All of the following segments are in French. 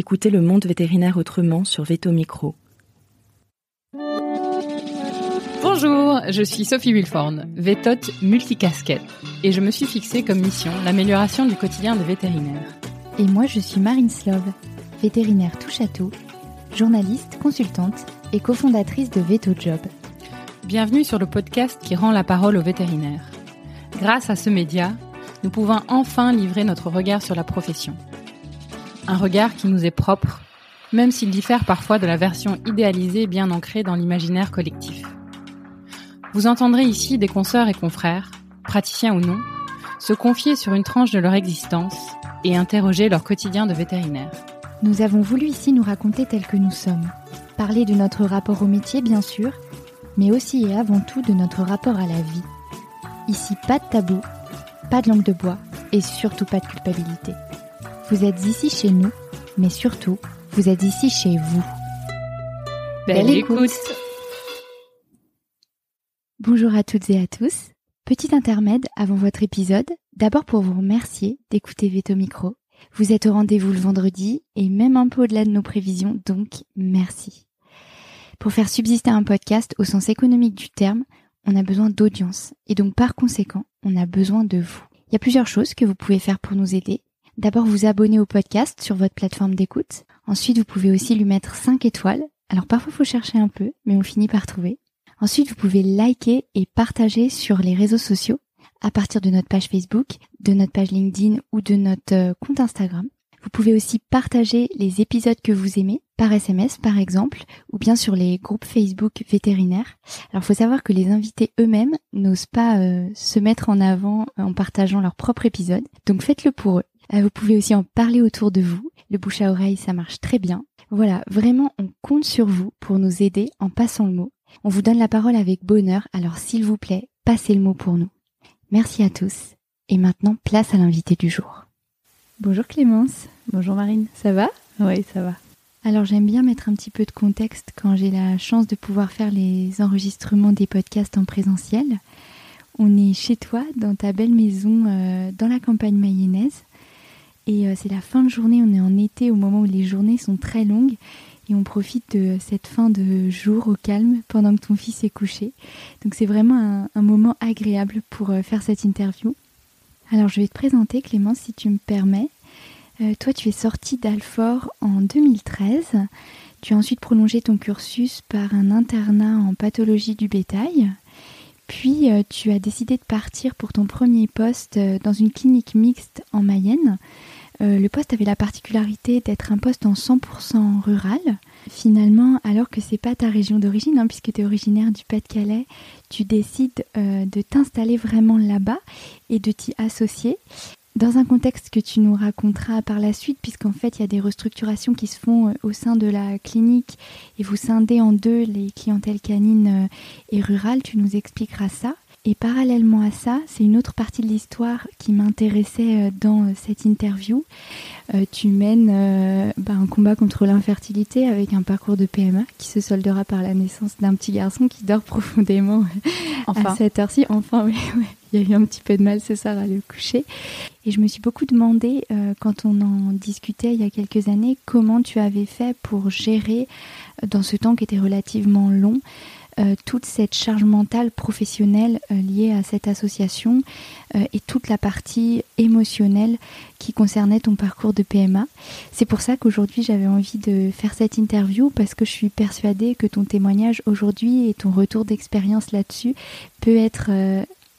Écoutez le monde vétérinaire autrement sur Veto Micro. Bonjour, je suis Sophie Wilforn, vétote multicasquette, et je me suis fixée comme mission l'amélioration du quotidien des vétérinaires. Et moi, je suis Marine Slove, vétérinaire touche à tout, journaliste, consultante et cofondatrice de Veto Job. Bienvenue sur le podcast qui rend la parole aux vétérinaires. Grâce à ce média, nous pouvons enfin livrer notre regard sur la profession. Un regard qui nous est propre, même s'il diffère parfois de la version idéalisée bien ancrée dans l'imaginaire collectif. Vous entendrez ici des consoeurs et confrères, praticiens ou non, se confier sur une tranche de leur existence et interroger leur quotidien de vétérinaire. Nous avons voulu ici nous raconter tel que nous sommes, parler de notre rapport au métier bien sûr, mais aussi et avant tout de notre rapport à la vie. Ici, pas de tabou, pas de langue de bois et surtout pas de culpabilité. Vous êtes ici chez nous, mais surtout, vous êtes ici chez vous. Belle, écoute. Bonjour à toutes et à tous. Petit intermède avant votre épisode, d'abord pour vous remercier d'écouter Veto Micro. Vous êtes au rendez-vous le vendredi et même un peu au-delà de nos prévisions, donc merci. Pour faire subsister un podcast au sens économique du terme, on a besoin d'audience et donc par conséquent, on a besoin de vous. Il y a plusieurs choses que vous pouvez faire pour nous aider. D'abord, vous abonner au podcast sur votre plateforme d'écoute. Ensuite, vous pouvez aussi lui mettre 5 étoiles. Alors parfois, il faut chercher un peu, mais on finit par trouver. Ensuite, vous pouvez liker et partager sur les réseaux sociaux à partir de notre page Facebook, de notre page LinkedIn ou de notre euh, compte Instagram. Vous pouvez aussi partager les épisodes que vous aimez par SMS par exemple ou bien sur les groupes Facebook vétérinaires. Alors faut savoir que les invités eux-mêmes n'osent pas euh, se mettre en avant en partageant leur propre épisode. Donc faites-le pour eux. Euh, vous pouvez aussi en parler autour de vous. Le bouche à oreille, ça marche très bien. Voilà, vraiment, on compte sur vous pour nous aider en passant le mot. On vous donne la parole avec bonheur, alors s'il vous plaît, passez le mot pour nous. Merci à tous. Et maintenant, place à l'invité du jour. Bonjour Clémence. Bonjour Marine. Ça va? Oui, ça va. Alors j'aime bien mettre un petit peu de contexte quand j'ai la chance de pouvoir faire les enregistrements des podcasts en présentiel. On est chez toi, dans ta belle maison, euh, dans la campagne mayonnaise. Et euh, c'est la fin de journée, on est en été au moment où les journées sont très longues. Et on profite de cette fin de jour au calme pendant que ton fils est couché. Donc c'est vraiment un, moment agréable pour euh, faire cette interview. Alors je vais te présenter Clémence si tu me permets. Euh, toi tu es sortie d'Alfort en 2013. Tu as ensuite prolongé ton cursus par un internat en pathologie du bétail. Puis tu as décidé de partir pour ton premier poste dans une clinique mixte en Mayenne. Euh, le poste avait la particularité d'être un poste en 100% rural. Finalement, alors que c'est pas ta région d'origine, hein, puisque tu es originaire du Pas-de-Calais, tu décides euh, de t'installer vraiment là-bas et de t'y associer. Dans un contexte que tu nous raconteras par la suite, puisqu'en fait il y a des restructurations qui se font euh, au sein de la clinique et vous scindez en deux les clientèles canines et rurales, tu nous expliqueras ça. Et parallèlement à ça, c'est une autre partie de l'histoire qui m'intéressait dans cette interview. Euh, tu mènes euh, bah, un combat contre l'infertilité avec un parcours de PMA qui se soldera par la naissance d'un petit garçon qui dort profondément enfin. à cette heure-ci. Enfin, oui, il y a eu un petit peu de mal ce soir à le coucher. Et je me suis beaucoup demandé, euh, quand on en discutait il y a quelques années, comment tu avais fait pour gérer, dans ce temps qui était relativement long, euh, toute cette charge mentale professionnelle euh, liée à cette association euh, et toute la partie émotionnelle qui concernait ton parcours de PMA. C'est pour ça qu'aujourd'hui j'avais envie de faire cette interview parce que je suis persuadée que ton témoignage aujourd'hui et ton retour d'expérience là-dessus peut être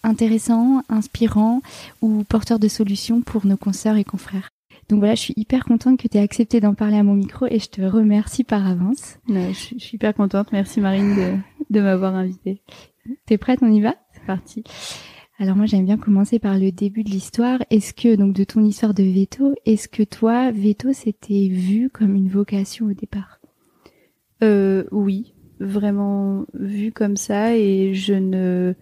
intéressant, inspirant ou porteur de solutions pour nos consoeurs et confrères. Donc voilà, je suis hyper contente que tu aies accepté d'en parler à mon micro et je te remercie par avance. je, suis hyper contente. Merci Marine de, de m'avoir invitée. T'es prête? On y va? C'est parti. Alors moi j'aime bien commencer par le début de l'histoire. Est-ce que donc de ton histoire de veto, est-ce que toi veto c'était vu comme une vocation au départ? Euh, Oui, vraiment vu comme ça et je ne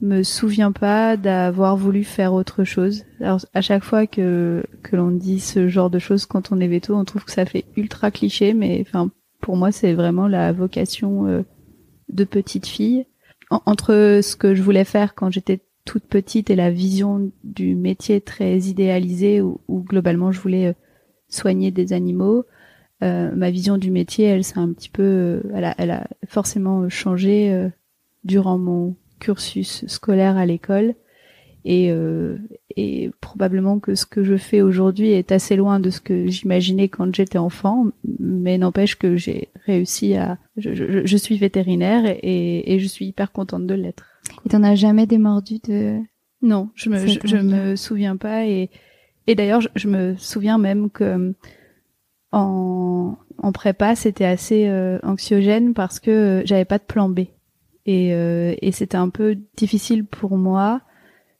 me souviens pas d'avoir voulu faire autre chose. Alors à chaque fois que que l'on dit ce genre de choses quand on est veto, on trouve que ça fait ultra cliché, mais enfin pour moi c'est vraiment la vocation euh, de petite fille. entre ce que je voulais faire quand j'étais toute petite et la vision du métier très idéalisée où, globalement je voulais euh, soigner des animaux. ma vision du métier, elle s'est un petit peu, elle a, elle a forcément changé durant mon cursus scolaire à l'école. Et, euh, et probablement que ce que je fais aujourd'hui est assez loin de ce que j'imaginais quand j'étais enfant, mais n'empêche que j'ai réussi à. Je, je, je, suis vétérinaire et, et je suis hyper contente de l'être. Et t'en as jamais démordu de Non, je me je, me souviens pas et et d'ailleurs je, je, me souviens même que en en prépa c'était assez euh, anxiogène parce que j'avais pas de plan B et, euh, et c'était un peu difficile pour moi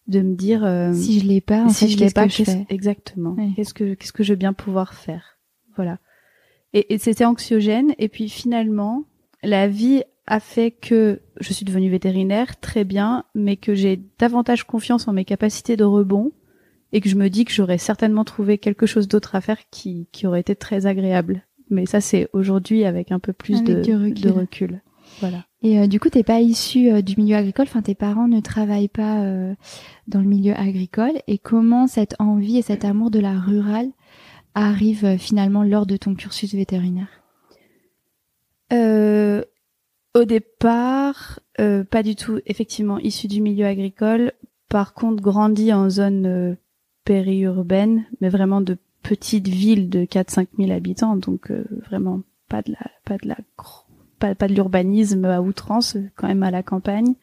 de me dire euh, si je l'ai pas, en si fait, je l'ai pas, que je fais? Exactement. Qu'est-ce que qu'est-ce que je vais bien pouvoir faire? Voilà. Et, et c'était anxiogène. Et puis finalement, la vie a fait que je suis devenue vétérinaire, très bien, mais que j'ai davantage confiance en mes capacités de rebond et que je me dis que j'aurais certainement trouvé quelque chose d'autre à faire qui, qui aurait été très agréable. Mais ça, c'est aujourd'hui avec un peu plus de, de recul. Voilà. Et euh, du coup, t'es pas issu euh, du milieu agricole. Enfin, tes parents ne travaillent pas euh, dans le milieu agricole. Et comment cette envie et cet amour de la rurale arrive finalement lors de ton cursus vétérinaire? Au départ, pas du tout. Effectivement, issu du milieu agricole. Par contre, grandi en zone périurbaine, mais vraiment de petites villes de 4-5 000 habitants. Donc vraiment pas de la pas de la pas, pas de l'urbanisme à outrance, quand même à la campagne.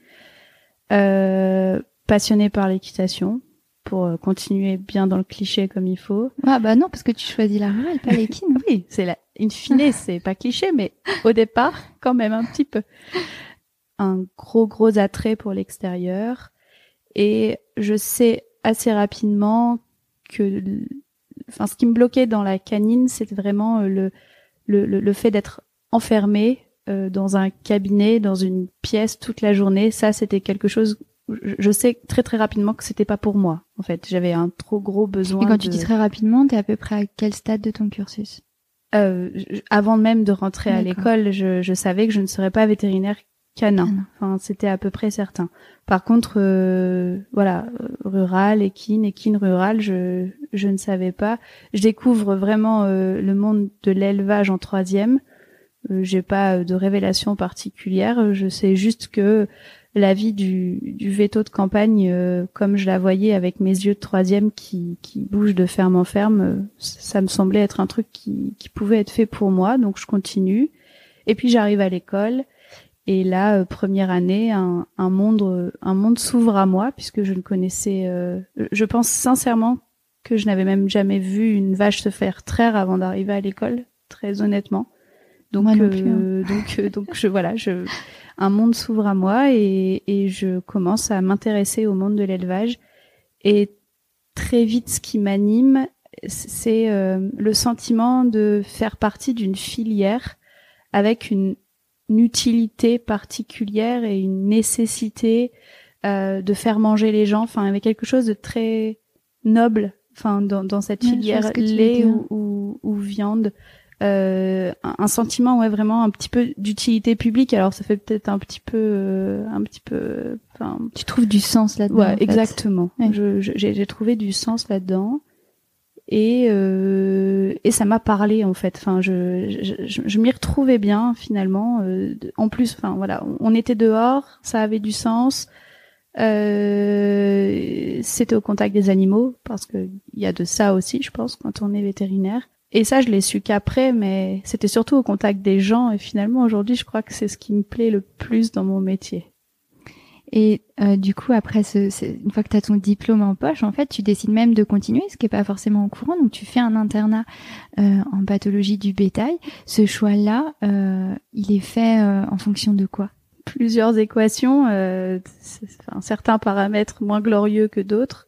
Euh, passionné par l'équitation pour euh, continuer bien dans le cliché comme il faut. Ah bah non parce que tu choisis la rurale, pas l'équine. oui, c'est la in fine, c'est pas cliché mais au départ quand même un petit peu. Un gros gros attrait pour l'extérieur et je sais assez rapidement que enfin ce qui me bloquait dans la canine, c'était vraiment euh, le le, le, le fait d'être enfermé euh, dans un cabinet, dans une pièce toute la journée, ça c'était quelque chose. Je sais très très rapidement que c'était pas pour moi. En fait, j'avais un trop gros besoin. Et quand tu dis très rapidement, t'es à peu près à quel stade de ton cursus? Euh, Avant même de rentrer à l'école, je, je, savais que je ne serais pas vétérinaire canin. Enfin, c'était à peu près certain. Par contre, euh, voilà, rural, équine, équine rural, je, je ne savais pas. Je découvre vraiment euh, le monde de l'élevage en troisième. Euh, j'ai pas de révélation particulière. Je sais juste que la vie du, du veto de campagne, euh, comme je la voyais avec mes yeux de troisième qui, qui bougent de ferme en ferme, euh, ça me semblait être un truc qui, qui pouvait être fait pour moi. Donc je continue. Et puis j'arrive à l'école. Et là, première année, un, un monde, un monde s'ouvre à moi puisque je ne connaissais. je pense sincèrement que je n'avais même jamais vu une vache se faire traire avant d'arriver à l'école, très honnêtement. Donc, euh, hein. donc, euh, donc, je voilà, je, un monde s'ouvre à moi et, et je commence à m'intéresser au monde de l'élevage. Et très vite, ce qui m'anime, c'est euh, le sentiment de faire partie d'une filière avec une, une, utilité particulière et une nécessité euh, de faire manger les gens. Enfin, avec quelque chose de très noble. Enfin, dans, dans cette filière lait ou, ou, ou, viande euh, un sentiment ouais vraiment un petit peu d'utilité publique. Alors ça fait peut-être un petit peu euh, un petit peu enfin tu trouves du sens là-dedans ouais exactement. J'ai trouvé du sens là-dedans. Et euh, et ça m'a parlé en fait. Enfin je je, je, m'y retrouvais bien finalement euh, en plus enfin voilà on était dehors ça avait du sens. Euh, c'était au contact des animaux parce que il y a de ça aussi je pense quand on est vétérinaire et ça, je l'ai su qu'après, mais c'était surtout au contact des gens. Et finalement, aujourd'hui, je crois que c'est ce qui me plaît le plus dans mon métier. Et euh, du coup, après, ce, une fois que tu as ton diplôme en poche, en fait, tu décides même de continuer, ce qui est pas forcément au courant. Donc, tu fais un internat euh, en pathologie du bétail. Ce choix-là, euh, il est fait euh, en fonction de quoi? Plusieurs équations, euh, certains paramètres moins glorieux que d'autres.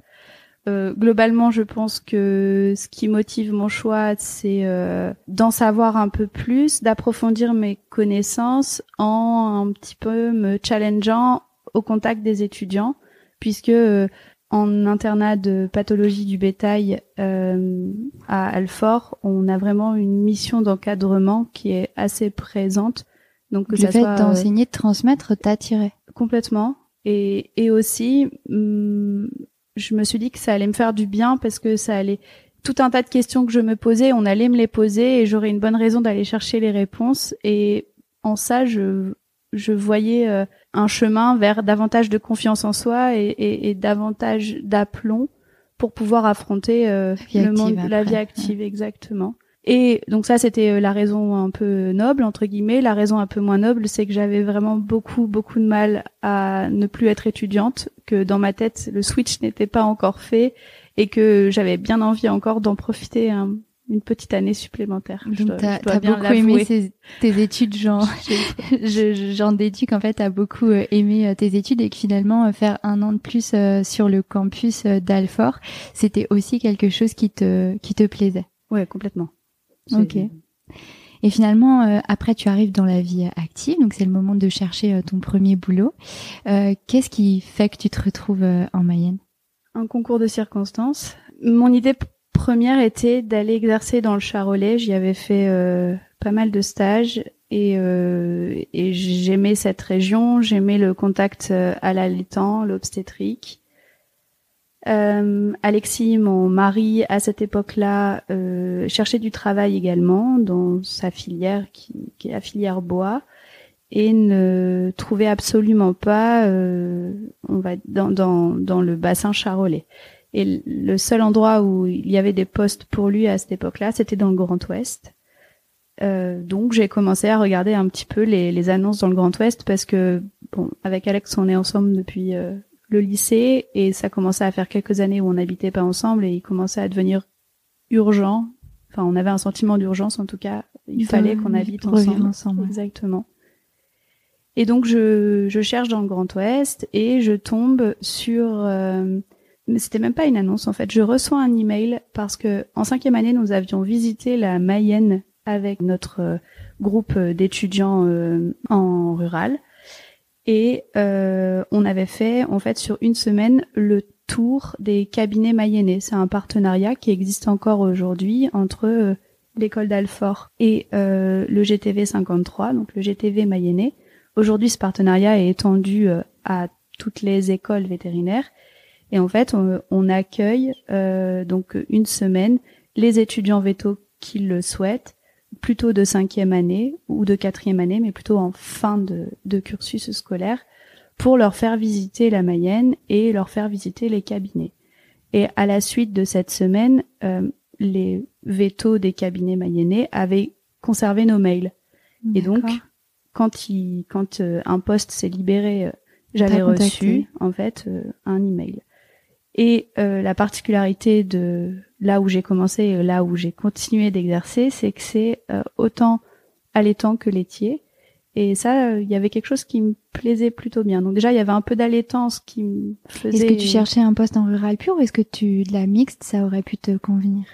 Euh, globalement, je pense que ce qui motive mon choix, c'est euh, d'en savoir un peu plus, d'approfondir mes connaissances en un petit peu me challengeant au contact des étudiants, puisque euh, en internat de pathologie du bétail à Alfort, on a vraiment une mission d'encadrement qui est assez présente. Donc que le fait d'enseigner, de transmettre, t'attirait complètement. Et, et aussi, hum, je me suis dit que ça allait me faire du bien parce que ça allait tout un tas de questions que je me posais, on allait me les poser et j'aurais une bonne raison d'aller chercher les réponses. Et en ça, je, je voyais euh, un chemin vers davantage de confiance en soi et, et, et davantage d'aplomb pour pouvoir affronter euh, le monde, la vie active, exactement. Et donc ça, c'était euh, la raison un peu noble entre guillemets. La raison un peu moins noble, c'est que j'avais vraiment beaucoup beaucoup de mal à ne plus être étudiante, que dans ma tête le switch n'était pas encore fait et que j'avais bien envie encore d'en profiter une petite année supplémentaire. Donc t'as as beaucoup aimé tes études, genre j'en déduis qu'en fait t'as beaucoup euh, aimé euh, tes études et que finalement faire un an de plus sur le campus d'Alfort, c'était aussi quelque chose qui te qui te plaisait. Ouais, complètement. Ok. Et finalement, euh, après, tu arrives dans la vie active, donc c'est le moment de chercher euh, ton premier boulot. Euh, qu'est-ce qui fait que tu te retrouves en Mayenne? Un concours de circonstances. Mon idée première était d'aller exercer dans le Charolais. J'y avais fait pas mal de stages et, et j'aimais cette région. J'aimais le contact à l'allaitant, l'obstétrique. Euh, Alexis, mon mari, à cette époque-là, euh, cherchait du travail également dans sa filière, qui, est la filière bois, et ne trouvait absolument pas, euh, on va dans, dans, dans le bassin charolais. Et le seul endroit où il y avait des postes pour lui à cette époque-là, c'était dans le Grand Ouest. Euh, donc j'ai commencé à regarder un petit peu les, les, annonces dans le Grand Ouest parce que bon avec Alex on est ensemble depuis euh, le lycée et ça commençait à faire quelques années où on n'habitait pas ensemble et il commençait à devenir urgent. Enfin, on avait un sentiment d'urgence en tout cas. Il fallait qu'on habite ensemble. ensemble. Exactement. Et donc je, je, cherche dans le Grand Ouest et je tombe sur. Euh, mais c'était même pas une annonce en fait. Je reçois un email parce que en cinquième année nous avions visité la Mayenne avec notre euh, groupe d'étudiants euh, en rural et euh, on avait fait en fait sur une semaine le tour des cabinets mayennais. C'est un partenariat qui existe encore aujourd'hui entre euh, l'école d'Alfort et euh, le GTV 53, donc le GTV mayennais. Aujourd'hui, ce partenariat est étendu à toutes les écoles vétérinaires. Et en fait, on, accueille donc une semaine les étudiants vétos qui le souhaitent plutôt de cinquième année ou de quatrième année, mais plutôt en fin de, cursus scolaire, pour leur faire visiter la Mayenne et leur faire visiter les cabinets. Et à la suite de cette semaine, euh, les vétos des cabinets mayennais avaient conservé nos mails. Et donc, quand, il, quand euh, un poste s'est libéré, euh, j'avais reçu en fait un email. Et la particularité de là où j'ai commencé et là où j'ai continué d'exercer, c'est que c'est euh, autant allaitant que laitier. Et ça, euh, il y avait quelque chose qui me plaisait plutôt bien. Donc déjà, il y avait un peu d'allaitance qui me faisait... Est-ce que tu cherchais un poste en rural pur ou est-ce que tu de la mixte, ça aurait pu te convenir?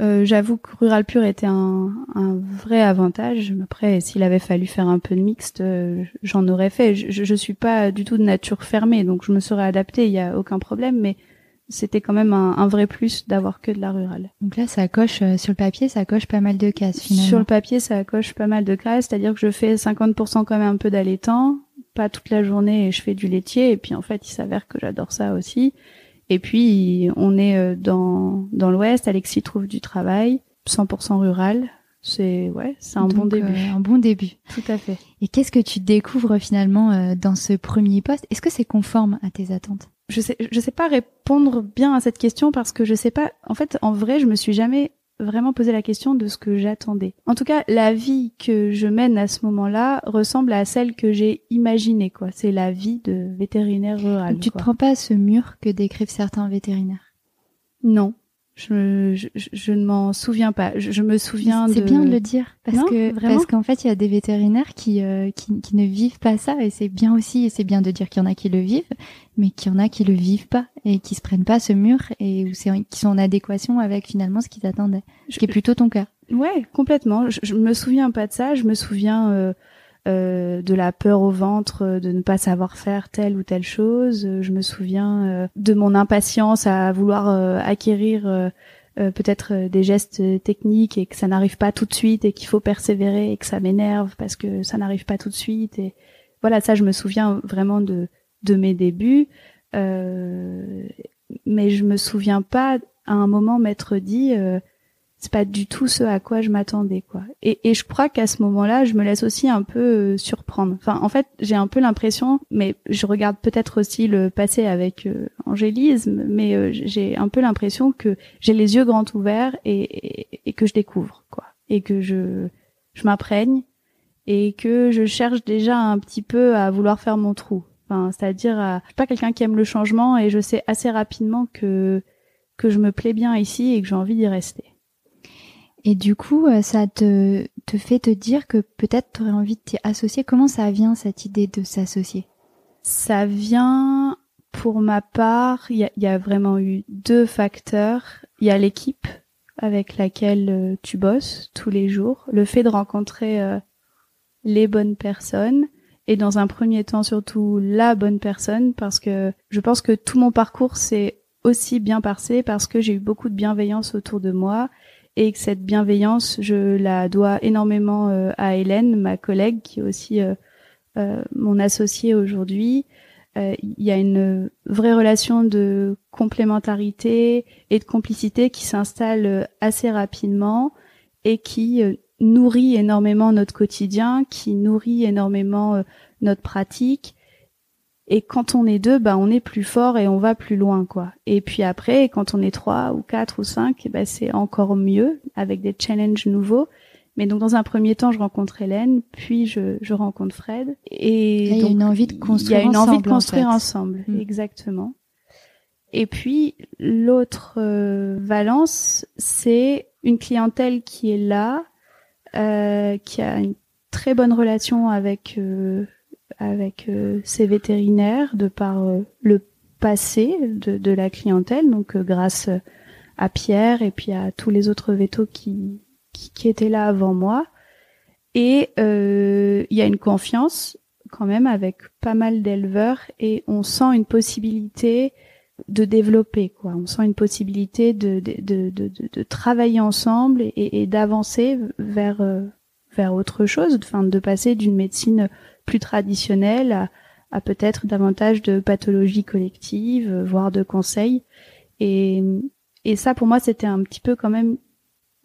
Euh, J'avoue que rural pur était un, un vrai avantage. Après, s'il avait fallu faire un peu de mixte, euh, j'en aurais fait. Je, je, suis pas du tout de nature fermée, donc je me serais adaptée, il y a aucun problème. Mais c'était quand même un, vrai plus d'avoir que de la rurale. Donc là, ça coche euh, sur le papier, ça coche pas mal de cases finalement. Sur le papier, ça coche pas mal de cases, c'est-à-dire que je fais 50% quand même un peu d'allaitant, pas toute la journée et je fais du laitier et puis en fait, il s'avère que j'adore ça aussi. Et puis on est euh, dans dans l'ouest, Alexis trouve du travail, 100% rural, c'est ouais, c'est un bon début. Euh, un bon début. Tout à fait. Et qu'est-ce que tu découvres finalement dans ce premier poste? Est-ce que c'est conforme à tes attentes? Je sais, je sais pas répondre bien à cette question parce que je sais pas. En fait, en vrai, je me suis jamais vraiment posé la question de ce que j'attendais. En tout cas, la vie que je mène à ce moment-là ressemble à celle que j'ai imaginée, quoi. C'est la vie de vétérinaire rural. tu te prends pas à ce mur que décrivent certains vétérinaires? Non. Je, je, je, ne m'en souviens pas. Je, me souviens de. C'est bien de le dire parce que parce qu'en fait il y a des vétérinaires qui, euh, qui, qui ne vivent pas ça et c'est bien aussi et c'est bien de dire qu'il y en a qui le vivent mais qu'il y en a qui le vivent pas et qui se prennent pas ce mur et où c'est qui sont en adéquation avec finalement ce qu'ils attendaient. Ce qui est plutôt ton cas. Ouais, complètement. Je, je me souviens pas de ça. Je me souviens. Euh, euh, de la peur au ventre euh, de ne pas savoir faire telle ou telle chose. Euh, je me souviens de mon impatience à vouloir acquérir peut-être des gestes techniques et que ça n'arrive pas tout de suite et qu'il faut persévérer et que ça m'énerve parce que ça n'arrive pas tout de suite. Et voilà, ça, je me souviens vraiment de, de mes débuts. mais je me souviens pas à un moment m'être dit c'est pas du tout ce à quoi je m'attendais quoi. Et, et je crois qu'à ce moment-là, je me laisse aussi un peu euh, surprendre. Enfin, en fait, j'ai un peu l'impression, mais je regarde peut-être aussi le passé avec euh, angélisme, mais euh, j'ai un peu l'impression que j'ai les yeux grands ouverts et, et, que je découvre quoi, et que je je m'imprègne et que je cherche déjà un petit peu à vouloir faire mon trou. Enfin, c'est-à-dire, je suis pas quelqu'un qui aime le changement et je sais assez rapidement que que je me plais bien ici et que j'ai envie d'y rester. Et du coup, euh, ça te, te fait te dire que peut-être tu aurais envie de t'y associer. Comment ça vient cette idée de s'associer? Ça vient, pour ma part, il y a, vraiment eu deux facteurs. Il y a l'équipe avec laquelle euh, tu bosses tous les jours, le fait de rencontrer euh, les bonnes personnes. Et dans un premier temps surtout la bonne personne. Parce que je pense que tout mon parcours s'est aussi bien passé parce que j'ai eu beaucoup de bienveillance autour de moi et que cette bienveillance, je la dois énormément euh, à Hélène, ma collègue, qui est aussi euh, euh, mon associée aujourd'hui. Il y a une vraie relation de complémentarité et de complicité qui s'installe assez rapidement et qui nourrit énormément notre quotidien, qui nourrit énormément notre pratique et quand on est deux, bah on est plus fort et on va plus loin, quoi. Et puis après, quand on est trois ou quatre ou cinq, bah c'est encore mieux avec des challenges nouveaux. Mais donc dans un premier temps, je rencontre Hélène, puis je, je rencontre Fred. Et il y a une envie de construire. Il y a une envie de construire ensemble, exactement. Et puis l'autre euh, valence, c'est une clientèle qui est là, euh, qui a une très bonne relation avec euh, avec euh, ces vétérinaires de par euh, le passé de, de, la clientèle, donc euh, grâce à Pierre et puis à tous les autres vétos qui, qui, qui étaient là avant moi. Et il y a une confiance quand même avec pas mal d'éleveurs et on sent une possibilité de développer quoi. On sent une possibilité de de, de, de, de travailler ensemble et, et d'avancer vers vers autre chose, enfin de passer d'une médecine plus traditionnelle à, peut-être davantage de pathologie collective, euh, voire de conseils. Et, ça, pour moi, c'était un petit peu quand même.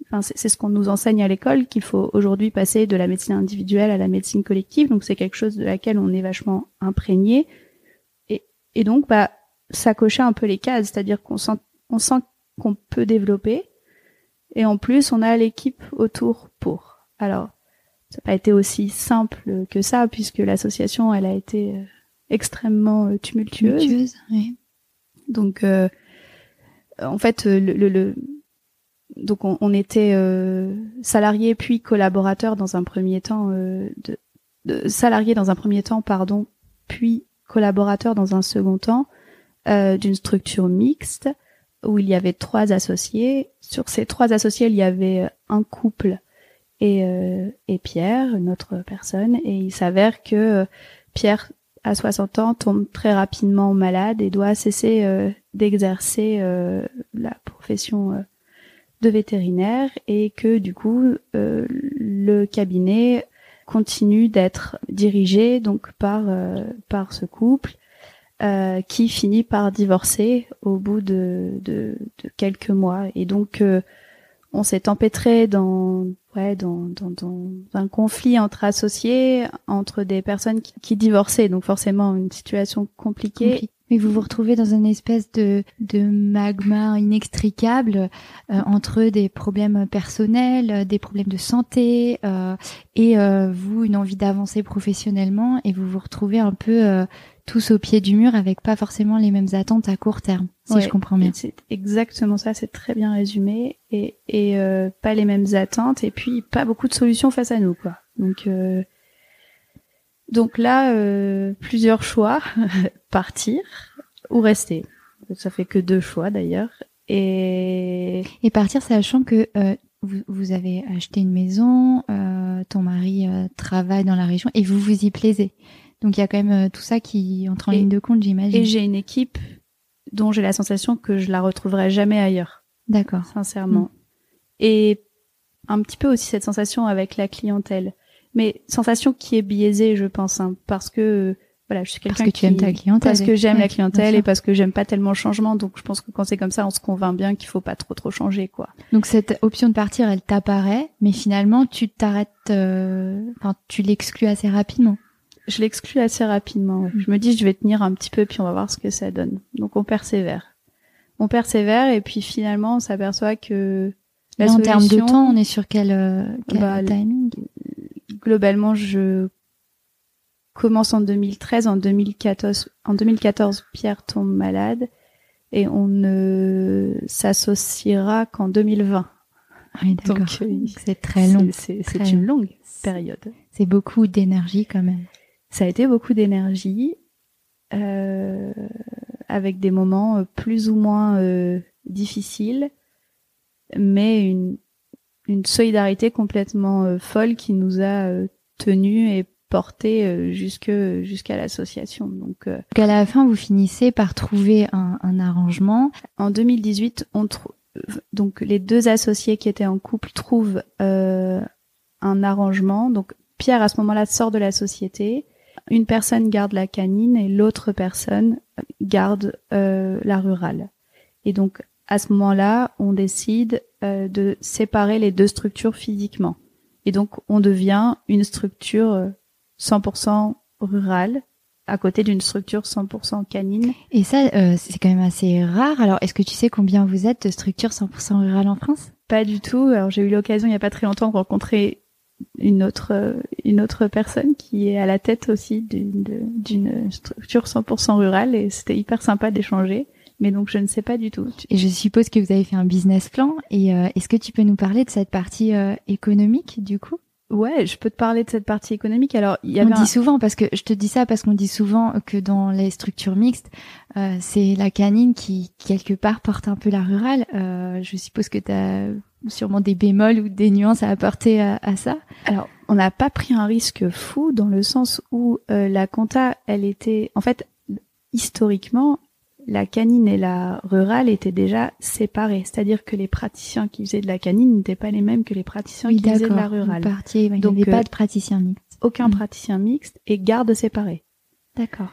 Enfin, c'est ce qu'on nous enseigne à l'école qu'il faut aujourd'hui passer de la médecine individuelle à la médecine collective. Donc c'est quelque chose de laquelle on est vachement imprégné. Et, donc, bah, ça cochait un peu les cases, c'est-à-dire qu'on sent, sent qu'on peut développer. Et en plus, on a l'équipe autour pour. Alors, ça n'a pas été aussi simple que ça puisque l'association elle a été euh, extrêmement euh, tumultueuse. tumultueuse oui. Donc euh, en fait le, le, donc on, on était euh, salarié puis collaborateur dans un premier temps de, de salarié dans un premier temps pardon puis collaborateur dans un second temps d'une structure mixte où il y avait trois associés. Sur ces trois associés, il y avait un couple et, euh, et Pierre, une autre personne. Et il s'avère que euh, Pierre, à 60 ans, tombe très rapidement malade et doit cesser euh, d'exercer la profession de vétérinaire et que du coup le cabinet continue d'être dirigé donc par par ce couple euh, qui finit par divorcer au bout de, de, de quelques mois et donc on s'est empêtré dans ouais dans, dans, dans, un conflit entre associés entre des personnes qui, divorçaient. Donc forcément une situation compliquée. Mais vous vous retrouvez dans une espèce de, de magma inextricable euh, entre des problèmes personnels, des problèmes de santé euh, et euh, vous une envie d'avancer professionnellement et vous vous retrouvez un peu tous au pied du mur avec pas forcément les mêmes attentes à court terme, si je comprends bien. C'est exactement ça, c'est très bien résumé et, et euh, pas les mêmes attentes et puis pas beaucoup de solutions face à nous quoi. Donc euh, donc là euh, plusieurs choix partir ou rester. Ça fait que deux choix d'ailleurs et et partir sachant que vous, vous, avez acheté une maison, ton mari travaille dans la région et vous vous y plaisez. Donc il y a quand même euh, tout ça qui entre en ligne de compte, j'imagine. Et j'ai une équipe dont j'ai la sensation que je la retrouverai jamais ailleurs. D'accord. Sincèrement. Mm. Et un petit peu aussi cette sensation avec la clientèle. Mais sensation qui est biaisée, je pense, hein, parce que voilà, je suis Parce quelqu'un que tu aimes qui- ta clientèle. parce que j'aime Ouais, la clientèle et parce que j'aime pas tellement le changement. Donc je pense que quand c'est comme ça, on se convainc bien qu'il faut pas trop trop changer quoi. Donc cette option de partir, elle t'apparaît, mais finalement tu t'arrêtes, euh, enfin tu l'exclus assez rapidement. Je l'exclus assez rapidement. ouais. Je me dis je vais tenir un petit peu puis on va voir ce que ça donne. Donc on persévère. On persévère et puis finalement on s'aperçoit que la Là, en termes de temps, on est sur quel, euh, quel Bah, timing? globalement, je commence en 2013. En 2014, en 2014, Pierre tombe malade et on ne s'associera qu'en 2020. Ah Oui, d'accord. Euh, C'est très long. C'est une long. longue période. C'est beaucoup d'énergie quand même. Ça a été beaucoup d'énergie, euh, avec des moments euh, plus ou moins euh, difficiles, mais une, une solidarité complètement euh, folle qui nous a euh, tenus et portés jusque jusqu'à l'association. Donc euh, Donc à la fin, vous finissez par trouver un, un arrangement. en 2018, on donc les deux associés qui étaient en couple trouvent euh, un arrangement. Donc Pierre à ce moment-là sort de la société. Une personne garde la canine et l'autre personne garde euh, la rurale. Et donc à ce moment-là, on décide euh, de séparer les deux structures physiquement. Et donc on devient une structure euh, 100% rurale à côté d'une structure 100% canine. Et ça, euh, c'est quand même assez rare. Alors, est-ce que tu sais combien vous êtes de structures 100% rurales en France? Pas du tout. Alors j'ai eu l'occasion il y a pas très longtemps de rencontrer une autre une autre personne qui est à la tête aussi d'une structure 100% rurale et c'était hyper sympa d'échanger. Mais donc je ne sais pas du tout. Et je suppose que vous avez fait un business plan. Et euh, est-ce que tu peux nous parler de cette partie euh, économique du coup? Ouais, je peux te parler de cette partie économique. Alors il y On avait un- dit souvent parce que je te dis ça parce qu'on dit souvent que dans les structures mixtes, euh, c'est la canine qui quelque part porte un peu la rurale. Euh, je suppose que tu as sûrement des bémols ou des nuances à apporter à, à ça. Alors, on n'a pas pris un risque fou dans le sens où euh, la compta, elle était, en fait, historiquement, la canine et la rurale étaient déjà séparées. C'est-à-dire que les praticiens qui faisaient de la canine n'étaient pas les mêmes que les praticiens qui faisaient de la rurale. Partiez, il n'y avait euh, pas de praticien mixte. Aucun Mm. praticien mixte et garde séparée. D'accord.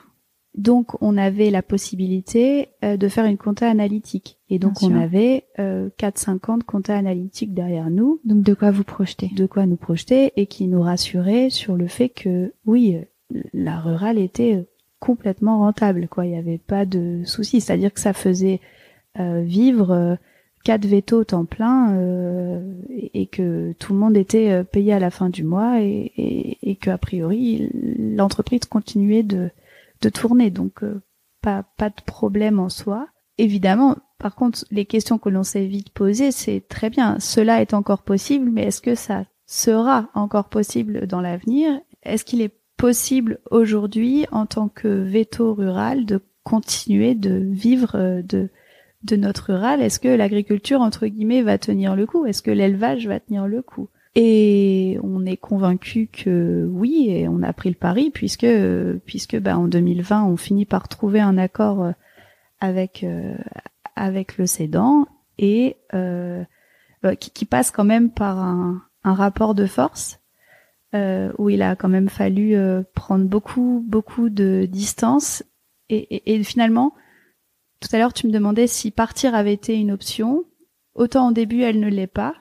Donc, on avait la possibilité euh, de faire une compta analytique. Et donc, on avait euh, 4-5 ans de compta analytique derrière nous Donc de quoi vous projetez? De quoi nous projeter et qui nous rassurait sur le fait que oui, la rurale était euh, complètement rentable. Quoi, il n'y avait pas de souci. C'est-à-dire que ça faisait euh, vivre quatre vétos temps plein euh, et, et que tout le monde était payé à la fin du mois et, et, et que a priori l'entreprise continuait de de tourner. Donc euh, pas pas de problème en soi. Évidemment, par contre, les questions que l'on s'est vite posées, c'est très bien, cela est encore possible, mais est-ce que ça sera encore possible dans l'avenir? Est-ce qu'il est possible aujourd'hui, en tant que veto rural, de continuer de vivre euh, de de notre rural? Est-ce que l'agriculture, entre guillemets, va tenir le coup? Est-ce que l'élevage va tenir le coup? Et on est convaincu que oui, et on a pris le pari puisque puisque bah, en 2020 on finit par trouver un accord euh, avec euh, avec le cédant et euh, euh, qui, qui passe quand même par un, un rapport de force euh, où il a quand même fallu euh, prendre beaucoup beaucoup de distance. Et, et, et finalement tout à l'heure tu me demandais si partir avait été une option. Autant au début elle ne l'est pas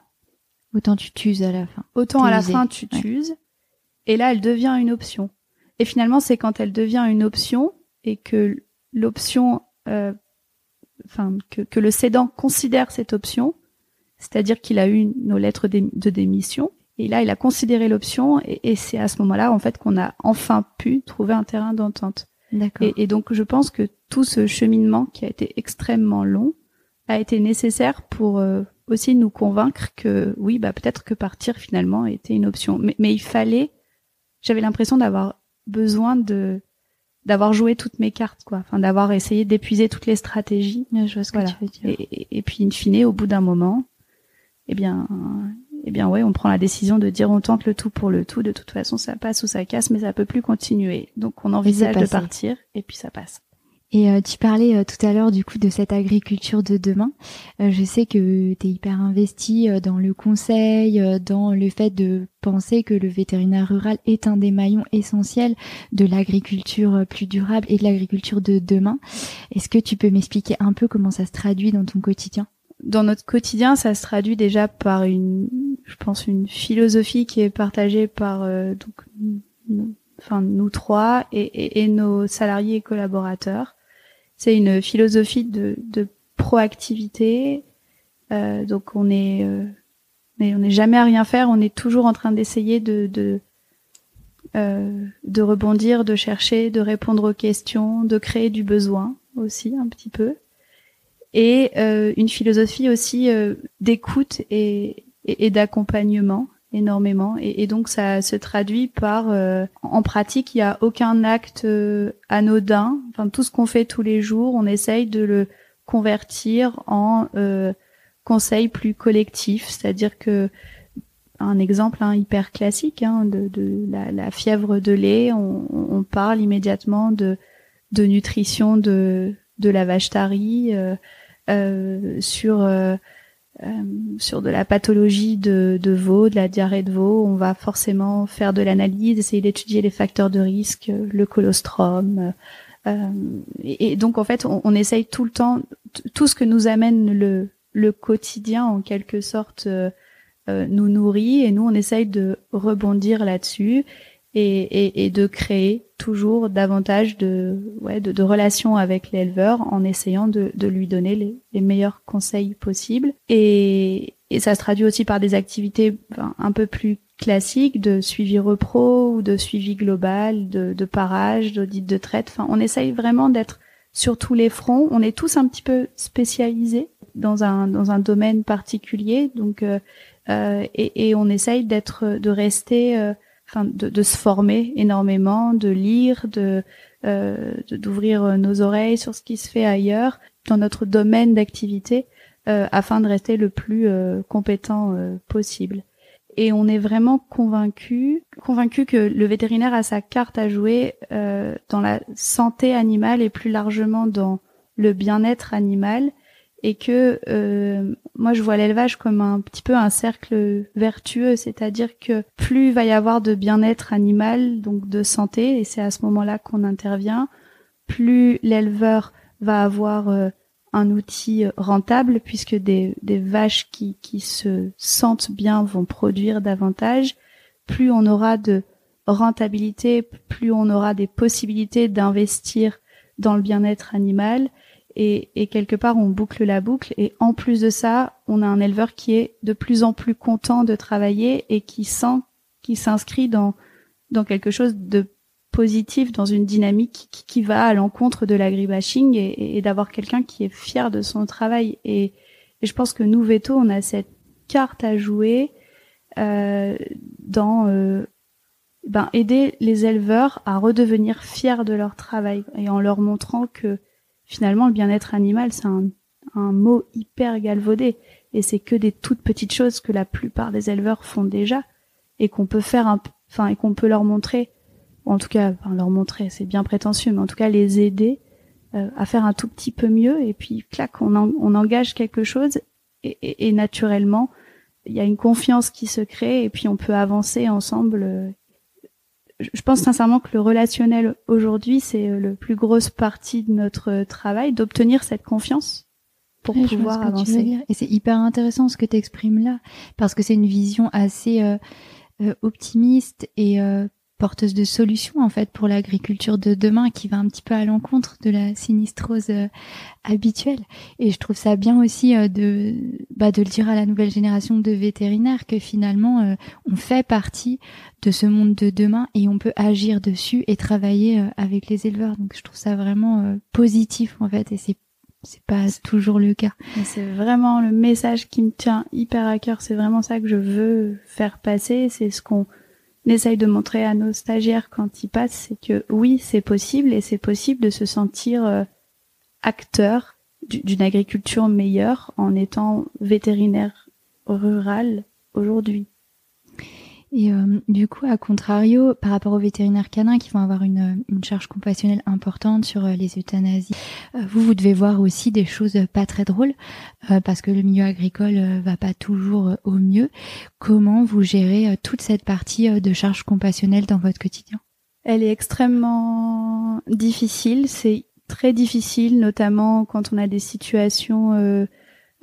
Autant tu t'uses à la fin. autant à la usé, fin tu ouais. t'uses et là elle devient une option et finalement c'est quand elle devient une option et que l'option euh, enfin que, que le cédant considère cette option c'est-à-dire qu'il a eu nos lettres de démission et là il a considéré l'option et, et c'est à ce moment-là en fait qu'on a enfin pu trouver un terrain d'entente D'accord. et, et donc je pense que tout ce cheminement qui a été extrêmement long a été nécessaire pour euh, aussi nous convaincre que oui, bah peut-être que partir finalement était une option. Mais, mais il fallait, j'avais l'impression d'avoir besoin de d'avoir joué toutes mes cartes, quoi. Enfin, d'avoir essayé d'épuiser toutes les stratégies. Je vois ce que tu veux dire. Et, et, et puis, in fine, au bout d'un moment, eh bien, eh bien, ouais, on prend la décision de dire on tente le tout pour le tout. De toute façon, ça passe ou ça casse, mais ça peut plus continuer. Donc, on envisage de partir, et puis ça passe. Et euh, tu parlais euh, tout à l'heure du coup de cette agriculture de demain. Euh, je sais que tu es hyper investi dans le conseil, dans le fait de penser que le vétérinaire rural est un des maillons essentiels de l'agriculture plus durable et de l'agriculture de demain. Est-ce que tu peux m'expliquer un peu comment ça se traduit dans ton quotidien? Dans notre quotidien, ça se traduit déjà par une, je pense, une philosophie qui est partagée par donc, enfin nous trois et, et, et nos salariés et collaborateurs c'est une philosophie de, de proactivité. Euh, donc on est, euh, mais on n'est jamais à rien faire. On est toujours en train d'essayer de de, euh, de rebondir, de chercher, de répondre aux questions, de créer du besoin aussi un petit peu. Et euh, une philosophie aussi euh, d'écoute et, et, et d'accompagnement énormément. Et, donc ça se traduit par euh, en pratique il y a aucun acte euh, anodin. Enfin tout ce qu'on fait tous les jours on essaye de le convertir en euh, conseil plus collectif. C'est-à-dire que un exemple hein, hyper classique hein, de, la, fièvre de lait on, parle immédiatement de nutrition de la vache tarie sur sur de la pathologie de, de veau, de la diarrhée de veau, on va forcément faire de l'analyse, essayer d'étudier les facteurs de risque, le colostrum. Euh, et, donc en fait, on, on essaye tout le temps, tout ce que nous amène le, quotidien en quelque sorte euh, euh nous nourrit et nous on essaye de rebondir là-dessus et, de créer toujours davantage de, ouais, de, de relations avec l'éleveur en essayant de, de lui donner les, les, meilleurs conseils possibles. Et, et, ça se traduit aussi par des activités un peu plus classiques de suivi repro ou de suivi global, de, de parage, d'audit de traite. Enfin, on essaye vraiment d'être sur tous les fronts. On est tous un petit peu spécialisés dans un, dans un domaine particulier. Donc, euh, euh, et, et, on essaye d'être, de rester euh, de, se former énormément, de lire, de euh, d'ouvrir nos oreilles sur ce qui se fait ailleurs dans notre domaine d'activité euh, afin de rester le plus euh, compétent euh, possible. Et on est vraiment convaincu, convaincu que le vétérinaire a sa carte à jouer euh, dans la santé animale et plus largement dans le bien-être animal et que euh, moi je vois l'élevage comme un petit peu un cercle vertueux, c'est-à-dire que plus il va y avoir de bien-être animal, donc de santé, et c'est à ce moment-là qu'on intervient, plus l'éleveur va avoir euh, un outil rentable puisque des, vaches qui se sentent bien vont produire davantage, plus on aura de rentabilité, plus on aura des possibilités d'investir dans le bien-être animal et, et, quelque part on boucle la boucle. Et en plus de ça on a un éleveur qui est de plus en plus content de travailler et qui sent qui s'inscrit dans dans quelque chose de positif dans une dynamique qui, qui va à l'encontre de l'agribashing et, et d'avoir quelqu'un qui est fier de son travail. Et, et, je pense que nous Veto on a cette carte à jouer euh, dans euh, ben aider les éleveurs à redevenir fiers de leur travail et en leur montrant que finalement, le bien-être animal, c'est un, un, mot hyper galvaudé. Et c'est que des toutes petites choses que la plupart des éleveurs font déjà et qu'on peut faire un, enfin, et qu'on peut leur montrer, ou en tout cas, enfin, leur montrer, c'est bien prétentieux, mais en tout cas, les aider euh, à faire un tout petit peu mieux. Et puis, clac, on, on engage quelque chose et, et, et naturellement, il y a une confiance qui se crée et puis on peut avancer ensemble euh, je pense sincèrement que le relationnel aujourd'hui, c'est euh, le plus grosse partie de notre travail, d'obtenir cette confiance pour pouvoir avancer. Et c'est hyper intéressant ce que tu exprimes là, parce que c'est une vision assez euh, euh, optimiste et euh, porteuse de solutions en fait pour l'agriculture de demain qui va un petit peu à l'encontre de la sinistrose euh, habituelle et je trouve ça bien aussi euh, de bah, de le dire à la nouvelle génération de vétérinaires que finalement euh, on fait partie de ce monde de demain et on peut agir dessus et travailler avec les éleveurs donc je trouve ça vraiment positif en fait et c'est c'est pas toujours le cas. C'est vraiment le message qui me tient hyper à cœur. C'est vraiment ça que je veux faire passer. C'est ce qu'on essaye de montrer à nos stagiaires quand ils passent, c'est que oui, c'est possible et c'est possible de se sentir euh, acteur d'une agriculture meilleure en étant vétérinaire rural aujourd'hui. Et euh, du coup, à contrario, par rapport aux vétérinaires canins qui vont avoir une, charge compassionnelle importante sur euh, les euthanasies, euh, vous, vous devez voir aussi des choses pas très drôles parce que le milieu agricole va pas toujours au mieux. Comment vous gérez toute cette partie de charge compassionnelle dans votre quotidien? Elle est extrêmement difficile. C'est très difficile, notamment quand on a des situations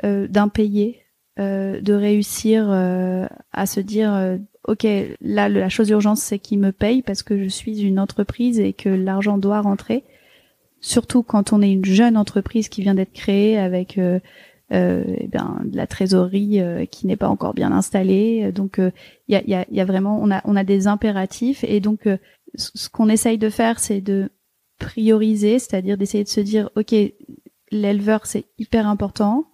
d'impayés, de réussir à se dire ok, là la chose d'urgence c'est qu'il me paye parce que je suis une entreprise et que l'argent doit rentrer. Surtout quand on est une jeune entreprise qui vient d'être créée avec euh, euh, eh bien, de la trésorerie euh, qui n'est pas encore bien installée. Donc il y, a, y, a, y, a, vraiment on a on a des impératifs et donc ce qu'on essaye de faire c'est de prioriser, c'est-à-dire d'essayer de se dire ok l'éleveur c'est hyper important,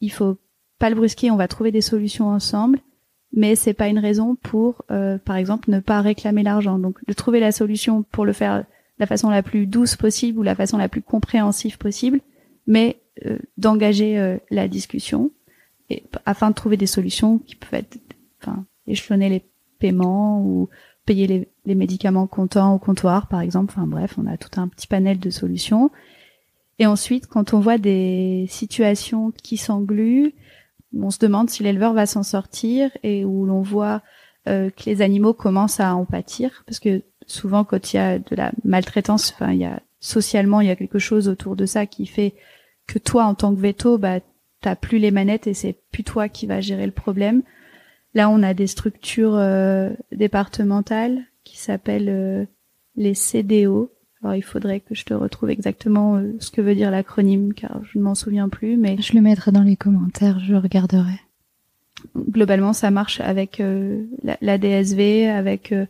il faut pas le brusquer, on va trouver des solutions ensemble mais c'est pas une raison pour, euh, par exemple, ne pas réclamer l'argent. Donc, de trouver la solution pour le faire de la façon la plus douce possible ou la façon la plus compréhensive possible, mais euh, d'engager euh, la discussion et, afin de trouver des solutions qui peuvent être, enfin, échelonner les paiements ou payer les, les médicaments comptants au comptoir, par exemple. Enfin bref, on a tout un petit panel de solutions. Et ensuite, quand on voit des situations qui s'engluent, on se demande si l'éleveur va s'en sortir et où l'on voit euh, que les animaux commencent à en pâtir parce que souvent quand il y a de la maltraitance, enfin il y a socialement il y a quelque chose autour de ça qui fait que toi en tant que veto, bah t'as plus les manettes et c'est plus toi qui va gérer le problème. Là, on a des structures euh, départementales qui s'appellent euh, les CDO, alors il faudrait que je te retrouve exactement euh, ce que veut dire l'acronyme car je ne m'en souviens plus. Mais je le mettrai dans les commentaires, je regarderai. Globalement, ça marche avec euh, la, DSV, avec euh,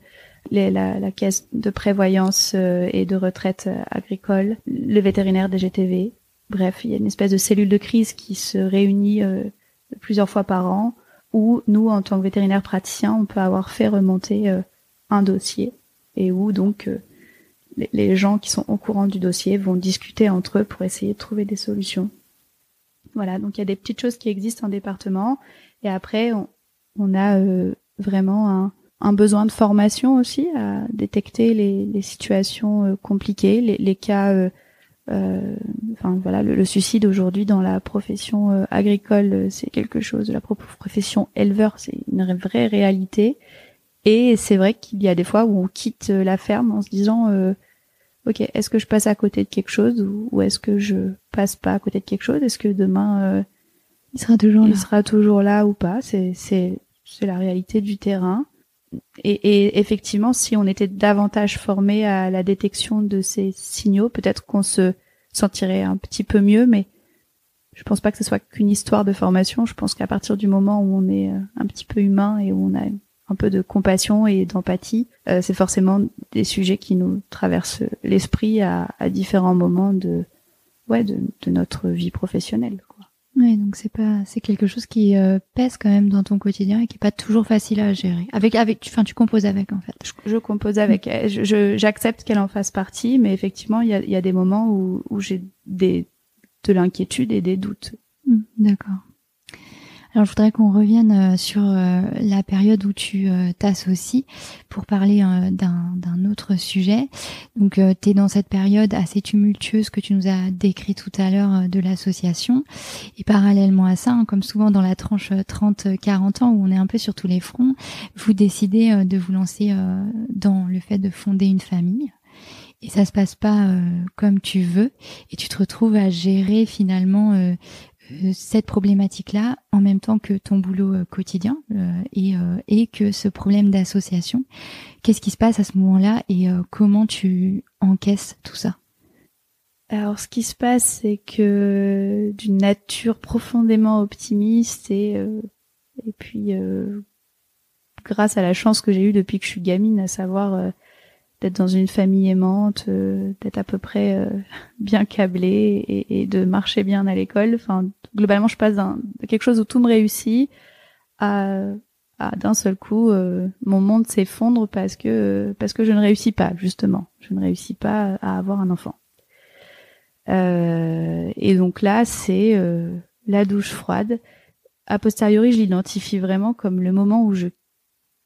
la, caisse de prévoyance et de retraite agricole, le vétérinaire des GTV. Bref, il y a une espèce de cellule de crise qui se réunit plusieurs fois par an où nous, en tant que vétérinaire praticien, on peut avoir fait remonter un dossier et où donc les, gens qui sont au courant du dossier vont discuter entre eux pour essayer de trouver des solutions. Voilà, donc il y a des petites choses qui existent en département. Et après, on, a euh, vraiment un, besoin de formation aussi à détecter les, situations euh, compliquées, les, cas. Euh, enfin voilà, le, suicide aujourd'hui dans la profession agricole, c'est quelque chose. La profession éleveur, c'est une vraie réalité. Et c'est vrai qu'il y a des fois où on quitte la ferme en se disant ok, est-ce que je passe à côté de quelque chose ou, est-ce que je passe pas à côté de quelque chose? Est-ce que demain euh, il sera toujours il là. sera toujours là ou pas? C'est c'est c'est la réalité du terrain. Et, et, effectivement, si on était davantage formé à la détection de ces signaux, peut-être qu'on se sentirait un petit peu mieux. Mais je pense pas que ce soit qu'une histoire de formation. Je pense qu'à partir du moment où on est euh, un petit peu humain et où on a un peu de compassion et d'empathie, euh, c'est forcément des sujets qui nous traversent l'esprit à, à, différents moments de, ouais, de, de notre vie professionnelle. Quoi. Oui, donc c'est pas, c'est quelque chose qui euh, pèse quand même dans ton quotidien et qui est pas toujours facile à gérer. Avec, avec, enfin, tu composes avec en fait. Je, compose avec. Mm. Je, j'accepte qu'elle en fasse partie, mais effectivement, il y a, y a des moments où, où j'ai des de l'inquiétude et des doutes. Mm, d'accord. Alors je voudrais qu'on revienne euh, sur euh, la période où tu euh, t'associes pour parler d'un autre sujet. Donc tu es dans cette période assez tumultueuse que tu nous as décrit tout à l'heure de l'association. Et parallèlement à ça, hein, comme souvent dans la tranche 30-40 ans où on est un peu sur tous les fronts, vous décidez de vous lancer dans le fait de fonder une famille et ça se passe pas comme tu veux et tu te retrouves à gérer finalement euh, cette problématique-là en même temps que ton boulot euh, quotidien euh, et, et que ce problème d'association. Qu'est-ce qui se passe à ce moment-là et comment tu encaisses tout ça? Alors, ce qui se passe, c'est que d'une nature profondément optimiste et et puis grâce à la chance que j'ai eue depuis que je suis gamine, à savoir d'être dans une famille aimante, euh, d'être à peu près euh, bien câblée et, de marcher bien à l'école. Enfin, globalement, je passe de quelque chose où tout me réussit à, d'un seul coup, euh, mon monde s'effondre parce que parce que je ne réussis pas justement. Je ne réussis pas à avoir un enfant. et donc là, c'est la douche froide. A posteriori, je l'identifie vraiment comme le moment où je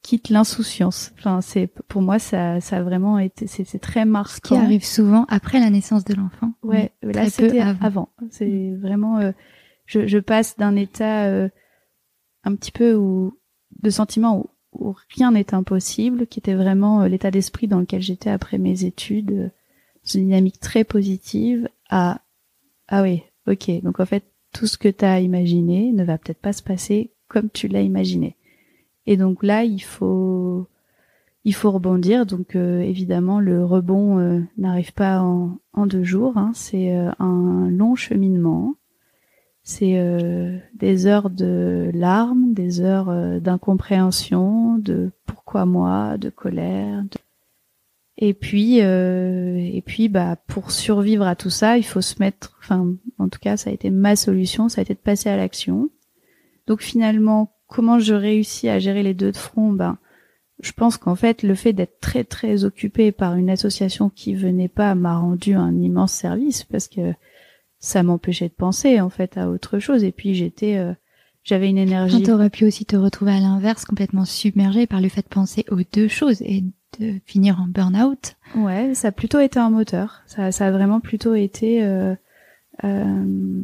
quitte l'insouciance. Enfin, c'est pour moi ça, ça a vraiment été, c'est très marquant. Ce qui arrive souvent après la naissance de l'enfant. Ouais, là c'était avant. C'est vraiment, euh, je, je, passe d'un état euh, un petit peu où de sentiment où, où rien n'est impossible, qui était vraiment euh, l'état d'esprit dans lequel j'étais après mes études, une dynamique très positive, à ah oui, ok, donc en fait tout ce que tu as imaginé ne va peut-être pas se passer comme tu l'as imaginé. Et donc là, il faut il faut rebondir. Donc euh, évidemment, le rebond euh, n'arrive pas en, en, deux jours. Hein. C'est euh, un long cheminement. C'est des heures de larmes, des heures d'incompréhension, de pourquoi moi, de colère. Et puis et puis bah pour survivre à tout ça, il faut se mettre. Enfin, en tout cas, ça a été ma solution. Ça a été de passer à l'action. Donc finalement, comment je réussis à gérer les deux de front Ben, je pense qu'en fait, le fait d'être très très occupé par une association qui venait pas m'a rendu un immense service parce que ça m'empêchait de penser en fait à autre chose. Et puis j'étais, euh, j'avais une énergie. Tu aurais pu aussi te retrouver à l'inverse, complètement submergé par le fait de penser aux deux choses et de finir en burn-out. Ouais, ça a plutôt été un moteur. Ça, ça a vraiment plutôt été. Euh, euh,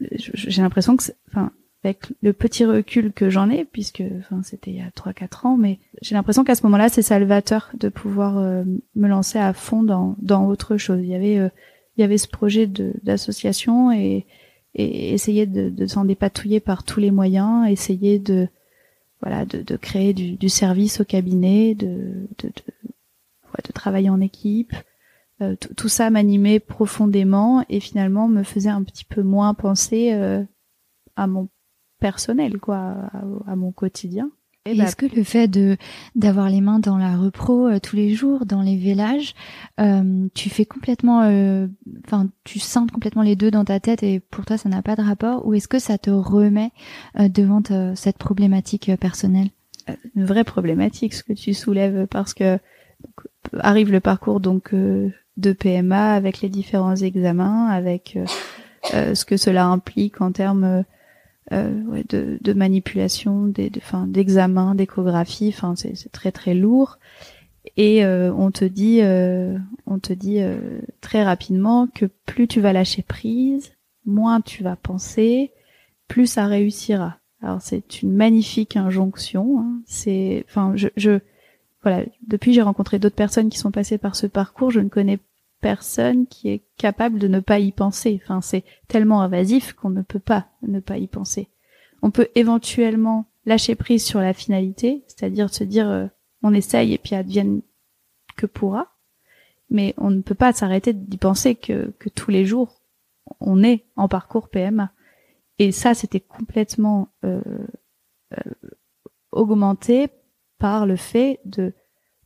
j'ai l'impression que, enfin, avec le petit recul que j'en ai, puisque enfin c'était il y a trois quatre ans, mais j'ai l'impression qu'à ce moment-là, c'est salvateur de pouvoir euh, me lancer à fond dans, dans autre chose. Il y avait euh, il y avait ce projet d'association et, et essayer de, de s'en dépatouiller par tous les moyens, essayer de voilà de, de créer du, du, service au cabinet, de de, de, de travailler en équipe. Euh, tout ça m'animait profondément et finalement me faisait un petit peu moins penser à mon personnel, quoi, à, mon quotidien. Est-ce que le fait de d'avoir les mains dans la repro euh, tous les jours, dans les vélages, euh, tu fais complètement, euh, enfin, tu sens complètement les deux dans ta tête et pour toi ça n'a pas de rapport, ou est-ce que ça te remet devant cette problématique personnelle? Une vraie problématique, ce que tu soulèves, parce que arrive le parcours donc de PMA avec les différents examens, avec ce que cela implique en termes euh, ouais, de, de, manipulation, d'examen, d'échographie. Enfin, c'est, très très lourd. Et euh, on te dit, euh, on te dit euh, très rapidement que plus tu vas lâcher prise, moins tu vas penser, plus ça réussira. Alors c'est une magnifique injonction. Hein. C'est, enfin, je, voilà. Depuis, j'ai rencontré d'autres personnes qui sont passées par ce parcours. Je ne connais personne qui est capable de ne pas y penser. Enfin, c'est tellement invasif qu'on ne peut pas ne pas y penser. On peut éventuellement lâcher prise sur la finalité, c'est-à-dire se dire euh, on essaye et puis advienne que pourra, mais on ne peut pas s'arrêter d'y penser que, que tous les jours on est en parcours PMA. Et ça, c'était complètement euh, euh, augmenté par le fait de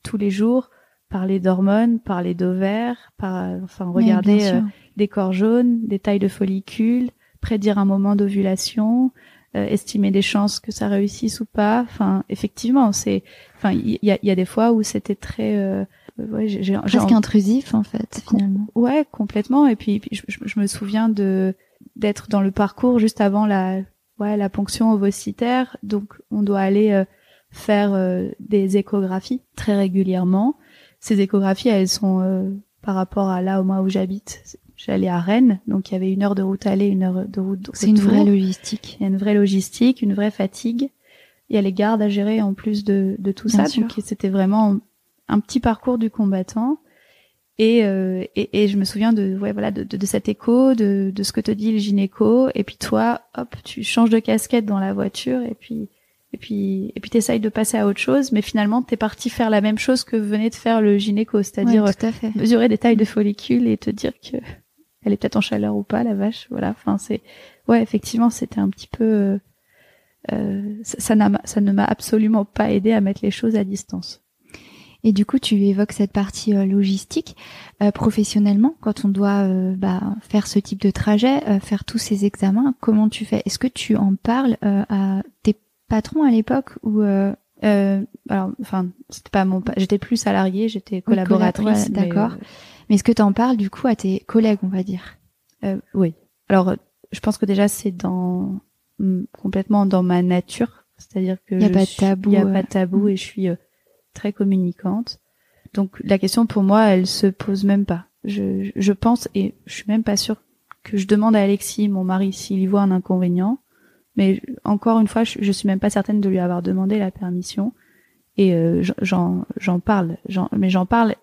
tous les jours parler d'hormones, parler d'ovaires, par, enfin regarder euh, des corps jaunes, des tailles de follicules, prédire un moment d'ovulation, euh, estimer des chances que ça réussisse ou pas. Enfin, effectivement, c'est, enfin, il y a, y a, des fois où c'était très euh, ouais, j'ai, presque intrusif en fait finalement. Ouais, complètement. Et puis, je, je, me souviens de d'être dans le parcours juste avant la ouais la ponction ovocitaire, donc on doit aller faire des échographies très régulièrement ces échographies, elles sont euh, par rapport à là au mois où j'habite. J'allais à Rennes, donc il y avait une heure de route aller, une heure de route. C'est une vraie logistique. Il y a une vraie logistique, une vraie fatigue. Il y a les gardes à gérer en plus de, de tout ça. Donc c'était vraiment un petit parcours du combattant. Et, euh, et, et, je me souviens de ouais voilà de, de, de, cet écho, de, de ce que te dit le gynéco. Et puis toi, hop, tu changes de casquette dans la voiture et puis et puis et puis t'essayes de passer à autre chose mais finalement t'es parti faire la même chose que venait de faire le gynéco c'est-à-dire mesurer des tailles de follicules et te dire que elle est peut-être en chaleur ou pas la vache voilà. Enfin c'est ouais effectivement c'était un petit peu euh, euh ça n'a ça ne m'a absolument pas aidé à mettre les choses à distance. Et du coup, tu évoques cette partie euh, logistique. Euh, professionnellement, quand on doit euh, bah, faire ce type de trajet, faire tous ces examens, comment tu fais? Est-ce que tu en parles à tes patron à l'époque ou euh, euh, alors enfin c'était pas mon j'étais plus salariée j'étais collaboratrice d'accord euh, mais, est-ce que tu en parles du coup à tes collègues on va dire? Oui alors je pense que déjà c'est dans complètement dans ma nature C'est-à-dire que Il y a je pas de tabou, Il y a euh, pas de tabou mm. et je suis euh, très communicante. Donc la question pour moi, elle se pose même pas. Je, je pense et je suis même pas sûre que je demande à Alexis, mon mari, s'il y voit un inconvénient. Mais encore une fois, je, je suis même pas certaine de lui avoir demandé la permission. Et euh, j'en j'en parle, j'en- mais j'en parle.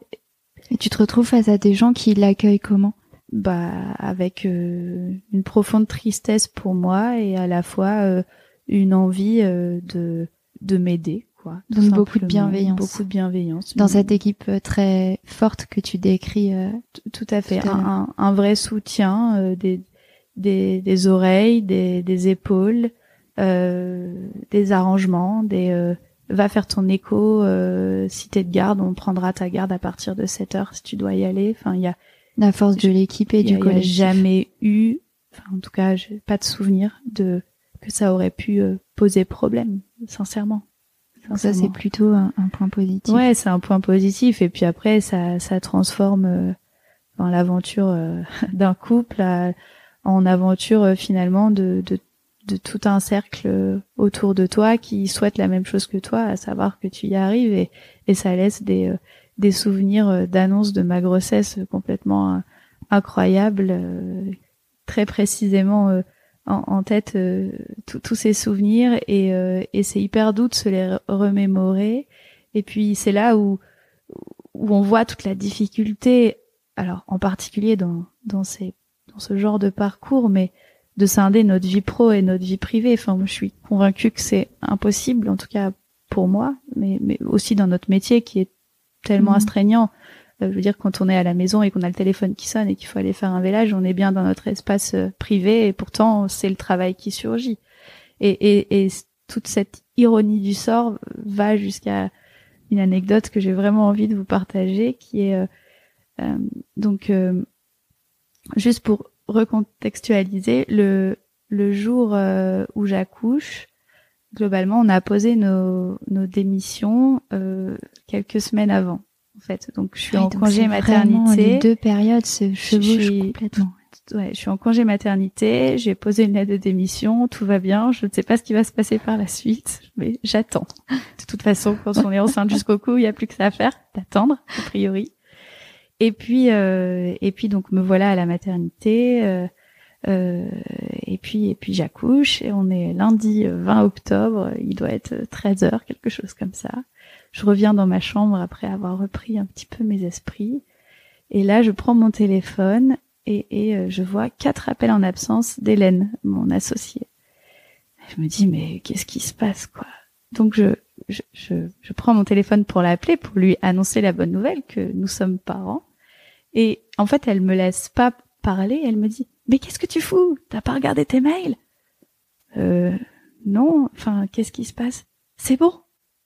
Et tu te retrouves face à des gens qui l'accueillent comment? Bah avec euh, une profonde tristesse pour moi et à la fois euh, une envie euh, de de m'aider quoi Donc beaucoup de bienveillance. beaucoup de bienveillance. Dans cette équipe euh, très forte que tu décris euh, tout à fait. Tout à un, un, un vrai soutien euh, des, des des oreilles des des épaules euh, des arrangements des euh, va faire ton écho euh, si t'es de garde on prendra ta garde à partir de 7 heures si tu dois y aller enfin il y a la force de l'équipe et du collectif. jamais eu, enfin en tout cas, j'ai pas de souvenir de que ça aurait pu euh, poser problème, sincèrement. Donc ça c'est plutôt un, un point positif. Ouais, c'est un point positif. Et puis après, ça, ça transforme euh, dans l'aventure euh, d'un couple à- en aventure euh, finalement de, de, de tout un cercle euh, autour de toi qui souhaite la même chose que toi, à savoir que tu y arrives. Et, et ça laisse des, euh, des souvenirs euh, d'annonce de ma grossesse complètement incroyables, très précisément en, en tête tous- ces souvenirs. Et, et c'est hyper doux de se les re- remémorer. Et puis c'est là où où on voit toute la difficulté, alors en particulier dans dans ces dans ce genre de parcours, mais de scinder notre vie pro et notre vie privée. Enfin, je suis convaincue que c'est impossible, en tout cas pour moi, mais mais aussi dans notre métier qui est tellement Mhm. astreignant. Euh, je veux dire, quand on est à la maison et qu'on a le téléphone qui sonne et qu'il faut aller faire un vélage, on est bien dans notre espace euh, privé et pourtant c'est le travail qui surgit. Et, et, et toute cette ironie du sort va jusqu'à une anecdote que j'ai vraiment envie de vous partager, qui est euh, euh, donc euh, juste pour recontextualiser le le jour euh, où j'accouche. Globalement, on a posé nos, nos démissions euh, quelques semaines avant, en fait. Donc, je suis Ouais, en congé maternité. Les deux périodes se chevauchent suis- complètement. Ouais, je suis en congé maternité, j'ai posé une lettre de démission, tout va bien, je ne sais pas ce qui va se passer par la suite, mais j'attends. De toute façon, quand on est enceinte jusqu'au cou, il n'y a plus que ça à faire, d'attendre, a priori. Et puis, euh, et puis donc me voilà à la maternité, euh, euh, et puis et puis j'accouche, et on est lundi euh, 20 octobre, il doit être 13 heures, quelque chose comme ça. Je reviens dans ma chambre après avoir repris un petit peu mes esprits, et là je prends mon téléphone et, et euh, je vois quatre appels en absence d'Hélène, mon associée. Je me dis mais qu'est-ce qui se passe quoi? Donc je, je je je prends mon téléphone pour l'appeler pour lui annoncer la bonne nouvelle que nous sommes parents. Et en fait elle me laisse pas parler. Elle me dit mais qu'est-ce que tu fous? T'as pas regardé tes mails? Euh non. Enfin qu'est-ce qui se passe? C'est bon.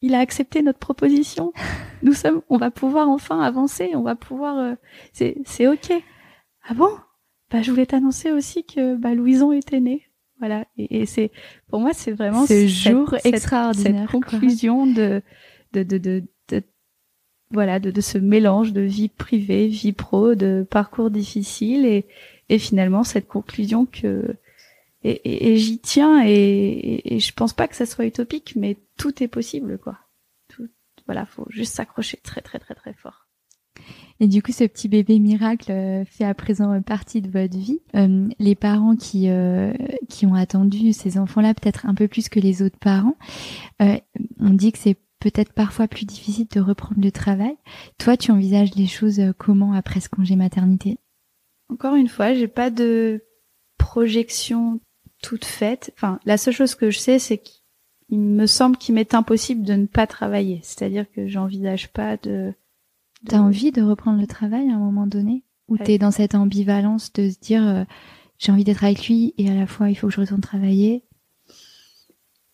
Il a accepté notre proposition. Nous sommes, on va pouvoir enfin avancer. On va pouvoir. euh, c'est c'est ok. Ah bon? Bah je voulais t'annoncer aussi que bah Louison était née. Voilà. Et, et c'est pour moi c'est vraiment Ce cette- jour cette- extraordinaire, Cette conclusion de de de de, de- voilà de, de ce mélange de vie privée, vie pro, de parcours difficile et et finalement cette conclusion que et, et- et j'y tiens et, et, et je pense pas que ça soit utopique, mais tout est possible quoi. Tout, voilà, faut juste s'accrocher très très très très fort. Et du coup, ce petit bébé miracle euh, fait à présent euh, partie de votre vie. Euh, les parents qui euh, qui ont attendu ces enfants-là peut-être un peu plus que les autres parents, euh, on dit que c'est peut-être parfois plus difficile de reprendre le travail. Toi, tu envisages les choses euh, comment après ce congé maternité? Encore une fois, j'ai pas de projection toute faite. Enfin, la seule chose que je sais, c'est qu'il me semble qu'il m'est impossible de ne pas travailler. C'est-à-dire que j'envisage pas de. De- T'as envie de reprendre le travail à un moment donné Ou Ouais. t'es dans cette ambivalence de se dire euh, j'ai envie d'être avec lui et à la fois il faut que je retourne travailler?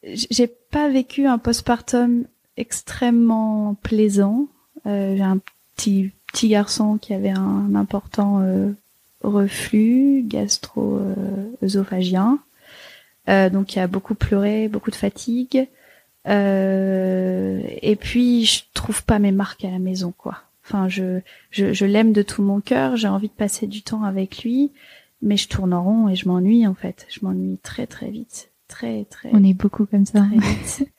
J'ai pas vécu un postpartum extrêmement plaisant. Euh, j'ai un petit petit garçon qui avait un, important euh, reflux gastro-œsophagien, donc qui a beaucoup pleuré, beaucoup de fatigue. Euh, et puis je trouve pas mes marques à la maison, quoi. Enfin, je je, je l'aime de tout mon cœur. J'ai envie de passer du temps avec lui, mais je tourne en rond et je m'ennuie en fait. Je m'ennuie très très vite. très très. On est beaucoup comme ça. très vite.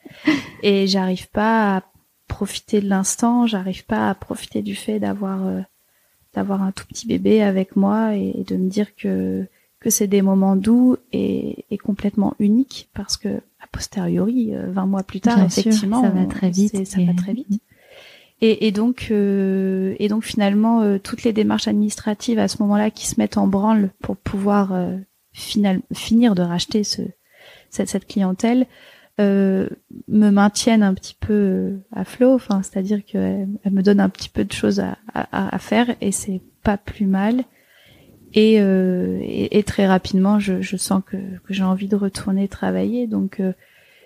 et j'arrive pas à profiter de l'instant, j'arrive pas à profiter du fait d'avoir euh, d'avoir un tout petit bébé avec moi et, de me dire que que c'est des moments doux et, et, complètement uniques parce que a posteriori, 20 mois plus tard, Bien sûr, effectivement, ça va très vite. Ça va très vite. Et, et donc, euh, et donc finalement, euh, toutes les démarches administratives à ce moment-là qui se mettent en branle pour pouvoir euh, final, finir de racheter ce, cette, cette clientèle euh, me maintiennent un petit peu euh, à flot. Enfin, c'est-à-dire qu'elles elles me donnent un petit peu de choses à, à, à faire et c'est pas plus mal. Et, euh, et, et très rapidement, je, je sens que, que j'ai envie de retourner travailler. Donc,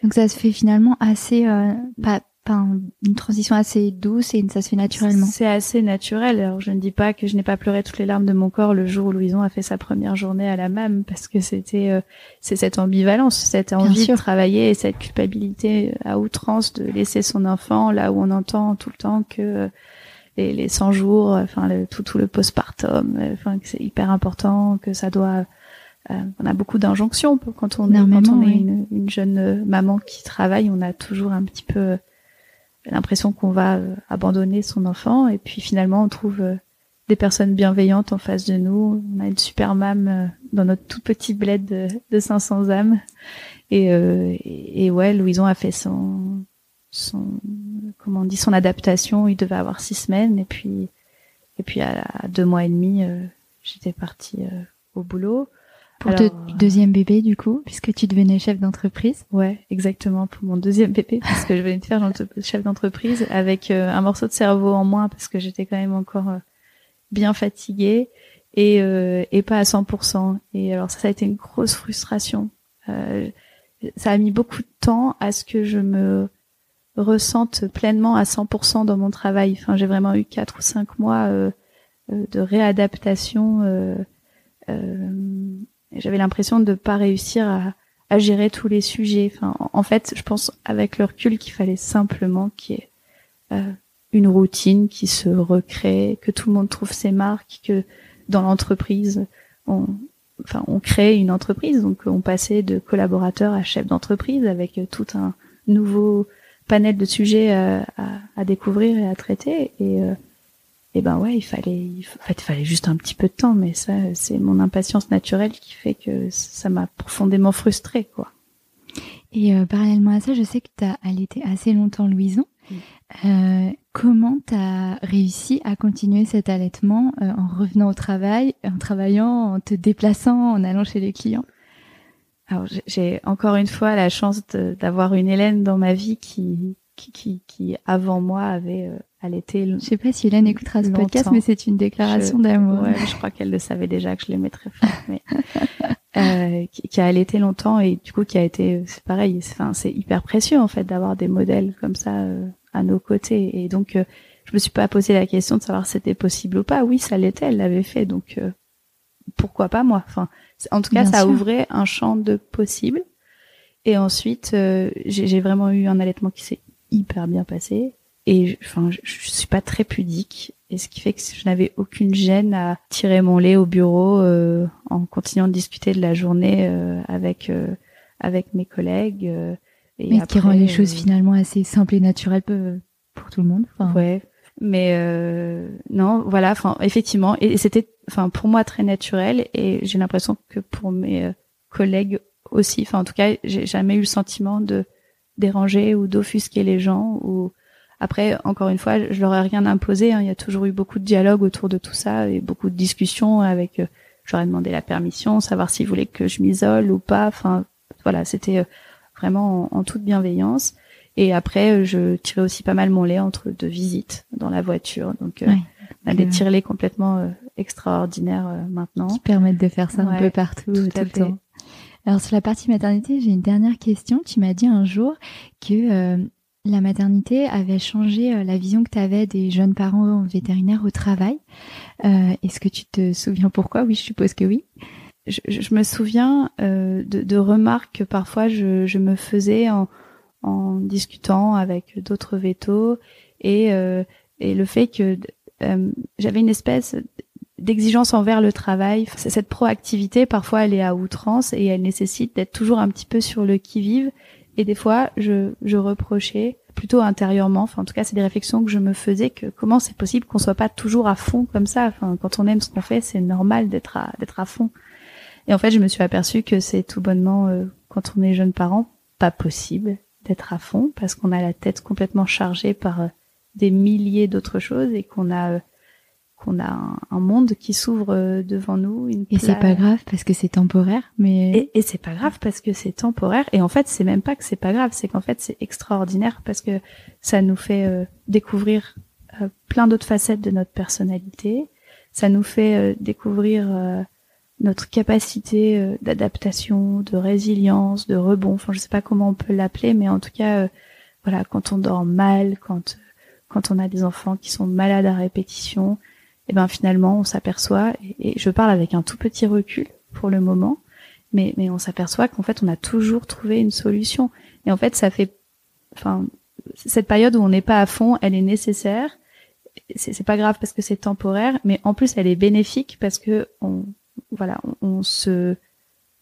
Donc ça se fait finalement assez, euh, pas, un- une transition assez douce et ça se fait naturellement. C'est assez naturel. Alors je ne dis pas que je n'ai pas pleuré toutes les larmes de mon corps le jour où Louison a fait sa première journée à la MAM parce que c'était euh, c'est cette ambivalence, cette envie de travailler et cette culpabilité à outrance de laisser son enfant là où on entend tout le temps que euh, les, les 100 jours, euh, enfin le, tout tout le postpartum, euh, enfin que c'est hyper important, que ça doit euh, on a beaucoup d'injonctions quand on est, quand on est oui. une, une jeune euh, maman qui travaille, on a toujours un petit peu euh, l'impression qu'on va euh, abandonner son enfant et puis finalement on trouve euh, des personnes bienveillantes en face de nous. On a une super mam euh, dans notre tout petit bled de, de 500 âmes et, euh, et, ouais, Louison a fait son son comment on dit son adaptation. Il devait avoir six semaines et puis et puis à, deux mois et demi, j'étais partie au boulot. Pour Alors, ton deuxième bébé du coup, puisque tu devenais chef d'entreprise. Ouais, exactement pour mon deuxième bébé parce que je venais de faire chef d'entreprise avec euh, un morceau de cerveau en moins parce que j'étais quand même encore euh, bien fatiguée et euh, et pas à 100%. Et alors ça, ça a été une grosse frustration. Euh, ça a mis beaucoup de temps à ce que je me ressente pleinement à 100% dans mon travail. Enfin, j'ai vraiment eu quatre ou cinq mois euh, euh, de réadaptation. J'avais l'impression de pas réussir à à gérer tous les sujets. Enfin, en- fait, je pense avec le recul qu'il fallait simplement qu'il y ait euh, une routine qui se recrée, que tout le monde trouve ses marques, que dans l'entreprise, on, enfin, on crée une entreprise, donc on passait de collaborateur à chef d'entreprise avec tout un nouveau panel de sujets euh, à, à découvrir et à traiter. Et, euh, et ben ouais, il fallait, il en fait, il fallait juste un petit peu de temps, mais ça, c'est mon impatience naturelle qui fait que ça m'a profondément frustrée, quoi. Et euh, parallèlement à ça, je sais que tu as allaité assez longtemps Louison. Mm. Euh, comment tu as réussi à continuer cet allaitement euh, en revenant au travail, en travaillant, en te déplaçant, en allant chez les clients? Alors j'ai- encore une fois la chance d'avoir une Hélène dans ma vie qui qui qui, qui, avant moi avait euh, allaité. Je sais pas si Hélène écoutera ce podcast, mais c'est une déclaration d'amour. Ouais, je crois qu'elle le savait déjà que je l'aimais très fort, mais euh, qui, qui a allaité longtemps et du coup qui a été, c'est pareil, c'est enfin, c'est hyper précieux en fait d'avoir des modèles comme ça euh, à nos côtés. Et donc euh, je me suis pas posé la question de savoir si c'était possible ou pas. Oui, ça l'était, elle l'avait fait, donc euh, pourquoi pas moi? Enfin, en tout cas, Bien ça sûr. ouvrait un champ de possibles. Et ensuite, euh, j'ai vraiment eu un allaitement qui s'est hyper bien passé. Et enfin, je, je suis pas très pudique, et ce qui fait que je n'avais aucune gêne à tirer mon lait au bureau euh, en continuant de discuter de la journée euh, avec euh, avec mes collègues. euh, et Mais qui rend les choses euh, finalement assez simples et naturelles pour tout le monde. Enfin, Ouais. Mais euh, non, voilà. Enfin, effectivement, et, et c'était, enfin, pour moi très naturel, et j'ai l'impression que pour mes collègues aussi. Enfin, en tout cas, j'ai jamais eu le sentiment de déranger ou d'offusquer les gens. Ou après, encore une fois, je leur ai rien imposé. hein. Il y a toujours eu beaucoup de dialogue autour de tout ça et beaucoup de discussions avec. euh, ai demandé la permission, savoir s'ils voulaient que je m'isole ou pas. Enfin, voilà, c'était euh, vraiment en, en toute bienveillance. Et après, euh, je tirais aussi pas mal mon lait entre deux visites dans la voiture. Donc, euh, Ouais. on a des tirelets complètement euh, extraordinaires maintenant. qui permettent de faire ça un peu partout, tout tout, à le fait. temps. Alors sur la partie maternité, j'ai une dernière question. Tu m'as dit un jour que euh, la maternité avait changé euh, la vision que tu avais des jeunes parents vétérinaires au travail. Euh, Est-ce que tu te souviens pourquoi? Oui, je suppose que oui. Je, je- me souviens euh, de, de remarques que parfois je, je me faisais en, en discutant avec d'autres vétos et, euh, et le fait que j'avais une espèce d'exigence envers le travail. Cette proactivité, parfois, elle est à outrance et elle nécessite d'être toujours un petit peu sur le qui-vive. Et des fois, je, je reprochais plutôt intérieurement. Enfin, en tout cas, c'est des réflexions que je me faisais que comment c'est possible qu'on soit pas toujours à fond comme ça. Enfin, quand on aime ce qu'on fait, c'est normal d'être à, d'être à fond. Et en fait, je me suis aperçue que c'est tout bonnement, euh, quand on est jeune parent, pas possible d'être à fond parce qu'on a la tête complètement chargée par euh, des milliers d'autres choses et qu'on a euh, qu'on a un, monde qui s'ouvre euh, devant nous. Une et c'est pas grave parce que c'est temporaire, mais et, et c'est pas grave parce que c'est temporaire. Et en fait, c'est même pas que c'est pas grave, c'est qu'en fait c'est extraordinaire parce que ça nous fait euh, découvrir plein d'autres facettes de notre personnalité. Ça nous fait découvrir notre capacité d'adaptation, de résilience, de rebond. Enfin, je sais pas comment on peut l'appeler, mais en tout cas, voilà, quand on dort mal, quand quand on a des enfants qui sont malades à répétition, et eh ben finalement on s'aperçoit, et, je parle avec un tout petit recul pour le moment, mais, mais on s'aperçoit qu'en fait on a toujours trouvé une solution. Et en fait ça fait, enfin cette période où on n'est pas à fond, elle est nécessaire. C'est pas grave parce que c'est temporaire, mais en plus elle est bénéfique parce que on, voilà, on, se,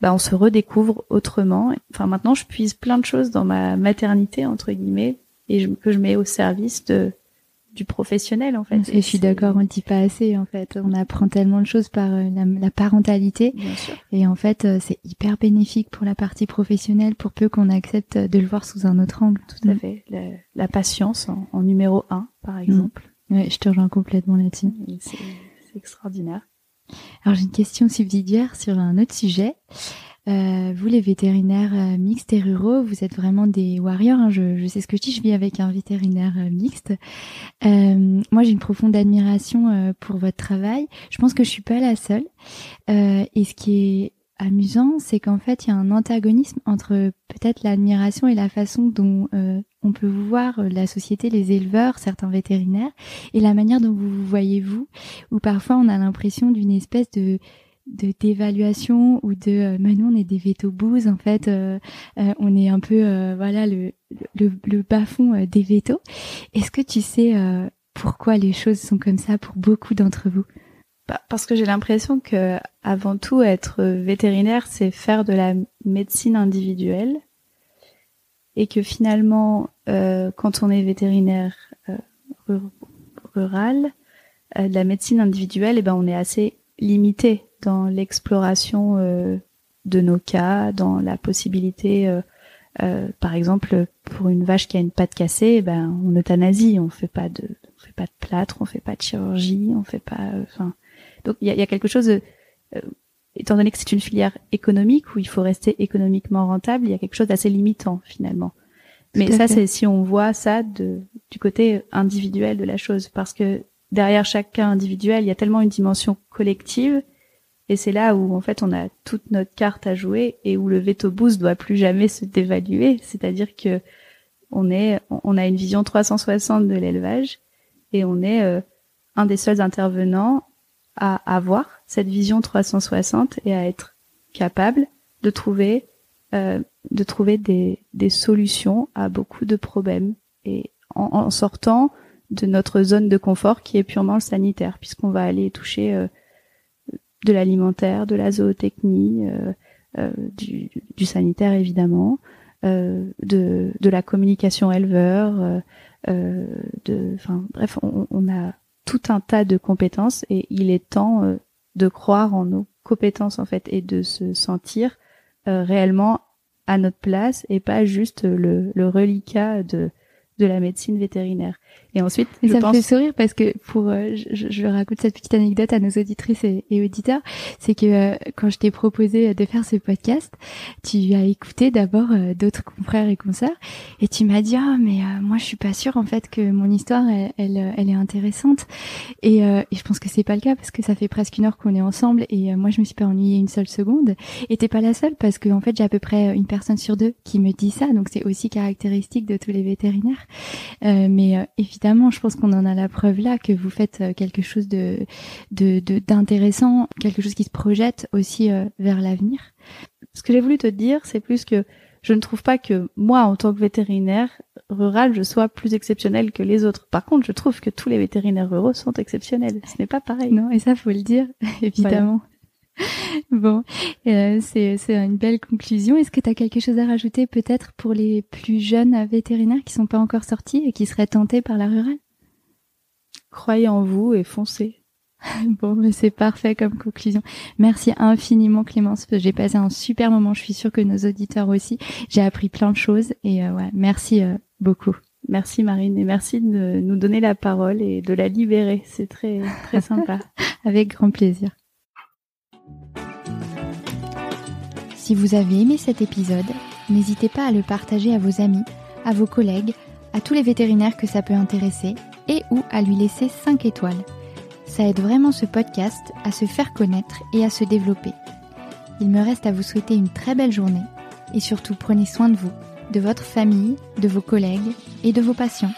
bah, on se redécouvre autrement. Enfin maintenant je puise plein de choses dans ma maternité entre guillemets et que je mets au service de du professionnel en fait. Et je suis d'accord, on ne dit pas assez en fait. On apprend tellement de choses par euh, la, parentalité. Et en fait, euh, c'est hyper bénéfique pour la partie professionnelle, pour peu qu'on accepte de le voir sous un autre angle. Tout à mm. fait. La, patience en, numéro un, par mm. exemple. je te rejoins complètement là-dessus. C'est extraordinaire. Alors j'ai une question subsidiaire sur un autre sujet. Euh, vous, les vétérinaires euh, mixtes et ruraux, vous êtes vraiment des warriors. Hein. Je, sais ce que je dis, je vis avec un vétérinaire euh, mixte. moi, j'ai une profonde admiration pour votre travail. Je pense que je suis pas la seule. et ce qui est amusant, c'est qu'en fait, il y a un antagonisme entre peut-être l'admiration et la façon dont on peut vous voir la société, les éleveurs, certains vétérinaires, et la manière dont vous vous voyez vous, où parfois on a l'impression d'une espèce de de d'évaluation ou de euh, nous on est des veto en fait euh, euh, on est un peu euh, voilà le le, bas fond des vétos est-ce que tu sais pourquoi les choses sont comme ça pour beaucoup d'entre vous? Bah, parce que j'ai l'impression que avant tout être vétérinaire c'est faire de la médecine individuelle et que finalement quand on est vétérinaire rural la médecine individuelle et eh ben on est assez limité dans l'exploration euh, de nos cas, dans la possibilité, euh, euh, par exemple, pour une vache qui a une patte cassée, eh ben on euthanasie, on fait pas de, on fait pas de plâtre, on fait pas de chirurgie, on fait pas, enfin, donc il y a, y a, quelque chose. étant donné que c'est une filière économique où il faut rester économiquement rentable, il y a quelque chose d'assez limitant finalement. Mais ça, c'est si on voit ça de, du côté individuel de la chose, parce que derrière chaque cas individuel, il y a tellement une dimension collective et c'est là où en fait on a toute notre carte à jouer et où le veto boost doit plus jamais se dévaluer. C'est-à-dire que on est, on a une vision 360 de l'élevage et on est euh, un des seuls intervenants à avoir cette vision 360 et à être capable de trouver, euh, de trouver des, des solutions à beaucoup de problèmes et en, en, sortant de notre zone de confort qui est purement sanitaire puisqu'on va aller toucher euh, de l'alimentaire, de la zootechnie, euh, euh, du, sanitaire évidemment, euh, de, la communication éleveur, de, enfin bref, on, a tout un tas de compétences et il est temps de croire en nos compétences en fait et de se sentir réellement à notre place et pas juste le, reliquat de la médecine vétérinaire. Et ensuite, je ça me fait sourire parce que pour, euh, je, je, raconte cette petite anecdote à nos auditrices et, auditeurs, c'est que euh, quand je t'ai proposé de faire ce podcast, tu as écouté d'abord euh, d'autres confrères et consoeurs et tu m'as dit ah mais moi je suis pas sûre en fait que mon histoire elle elle, elle est intéressante. Et, et, je pense que c'est pas le cas parce que ça fait presque une heure qu'on est ensemble et moi je me suis pas ennuyée une seule seconde. Et t'es pas la seule parce que en fait j'ai à peu près une personne sur deux qui me dit ça. Donc c'est aussi caractéristique de tous les vétérinaires. Mais évidemment je pense qu'on en a la preuve là que vous faites euh, quelque chose de d'intéressant, quelque chose qui se projette aussi euh, vers l'avenir. Ce que j'ai voulu te dire, c'est plus que je ne trouve pas que moi, en tant que vétérinaire rural, je sois plus exceptionnel que les autres. Par contre, je trouve que tous les vétérinaires ruraux sont exceptionnels. Ce n'est pas pareil. Non, et ça, faut le dire, évidemment. Bon, euh, c'est une belle conclusion. Est-ce que tu as quelque chose à rajouter peut-être pour les plus jeunes vétérinaires qui sont pas encore sortis et qui seraient tentés par la rurale? Croyez en vous et foncez. Bon, mais c'est parfait comme conclusion. Merci infiniment Clémence. J'ai passé un super moment. Je suis sûre que nos auditeurs aussi. J'ai appris plein de choses et euh, ouais, merci euh, beaucoup. Merci Marine et merci de nous donner la parole et de la libérer. C'est très très sympa. Avec grand plaisir. Si vous avez aimé cet épisode, n'hésitez pas à le partager à vos amis, à vos collègues, à tous les vétérinaires que ça peut intéresser et ou à lui laisser 5 étoiles. Ça aide vraiment ce podcast à se faire connaître et à se développer. Il me reste à vous souhaiter une très belle journée et surtout prenez soin de vous, de votre famille, de vos collègues et de vos patients.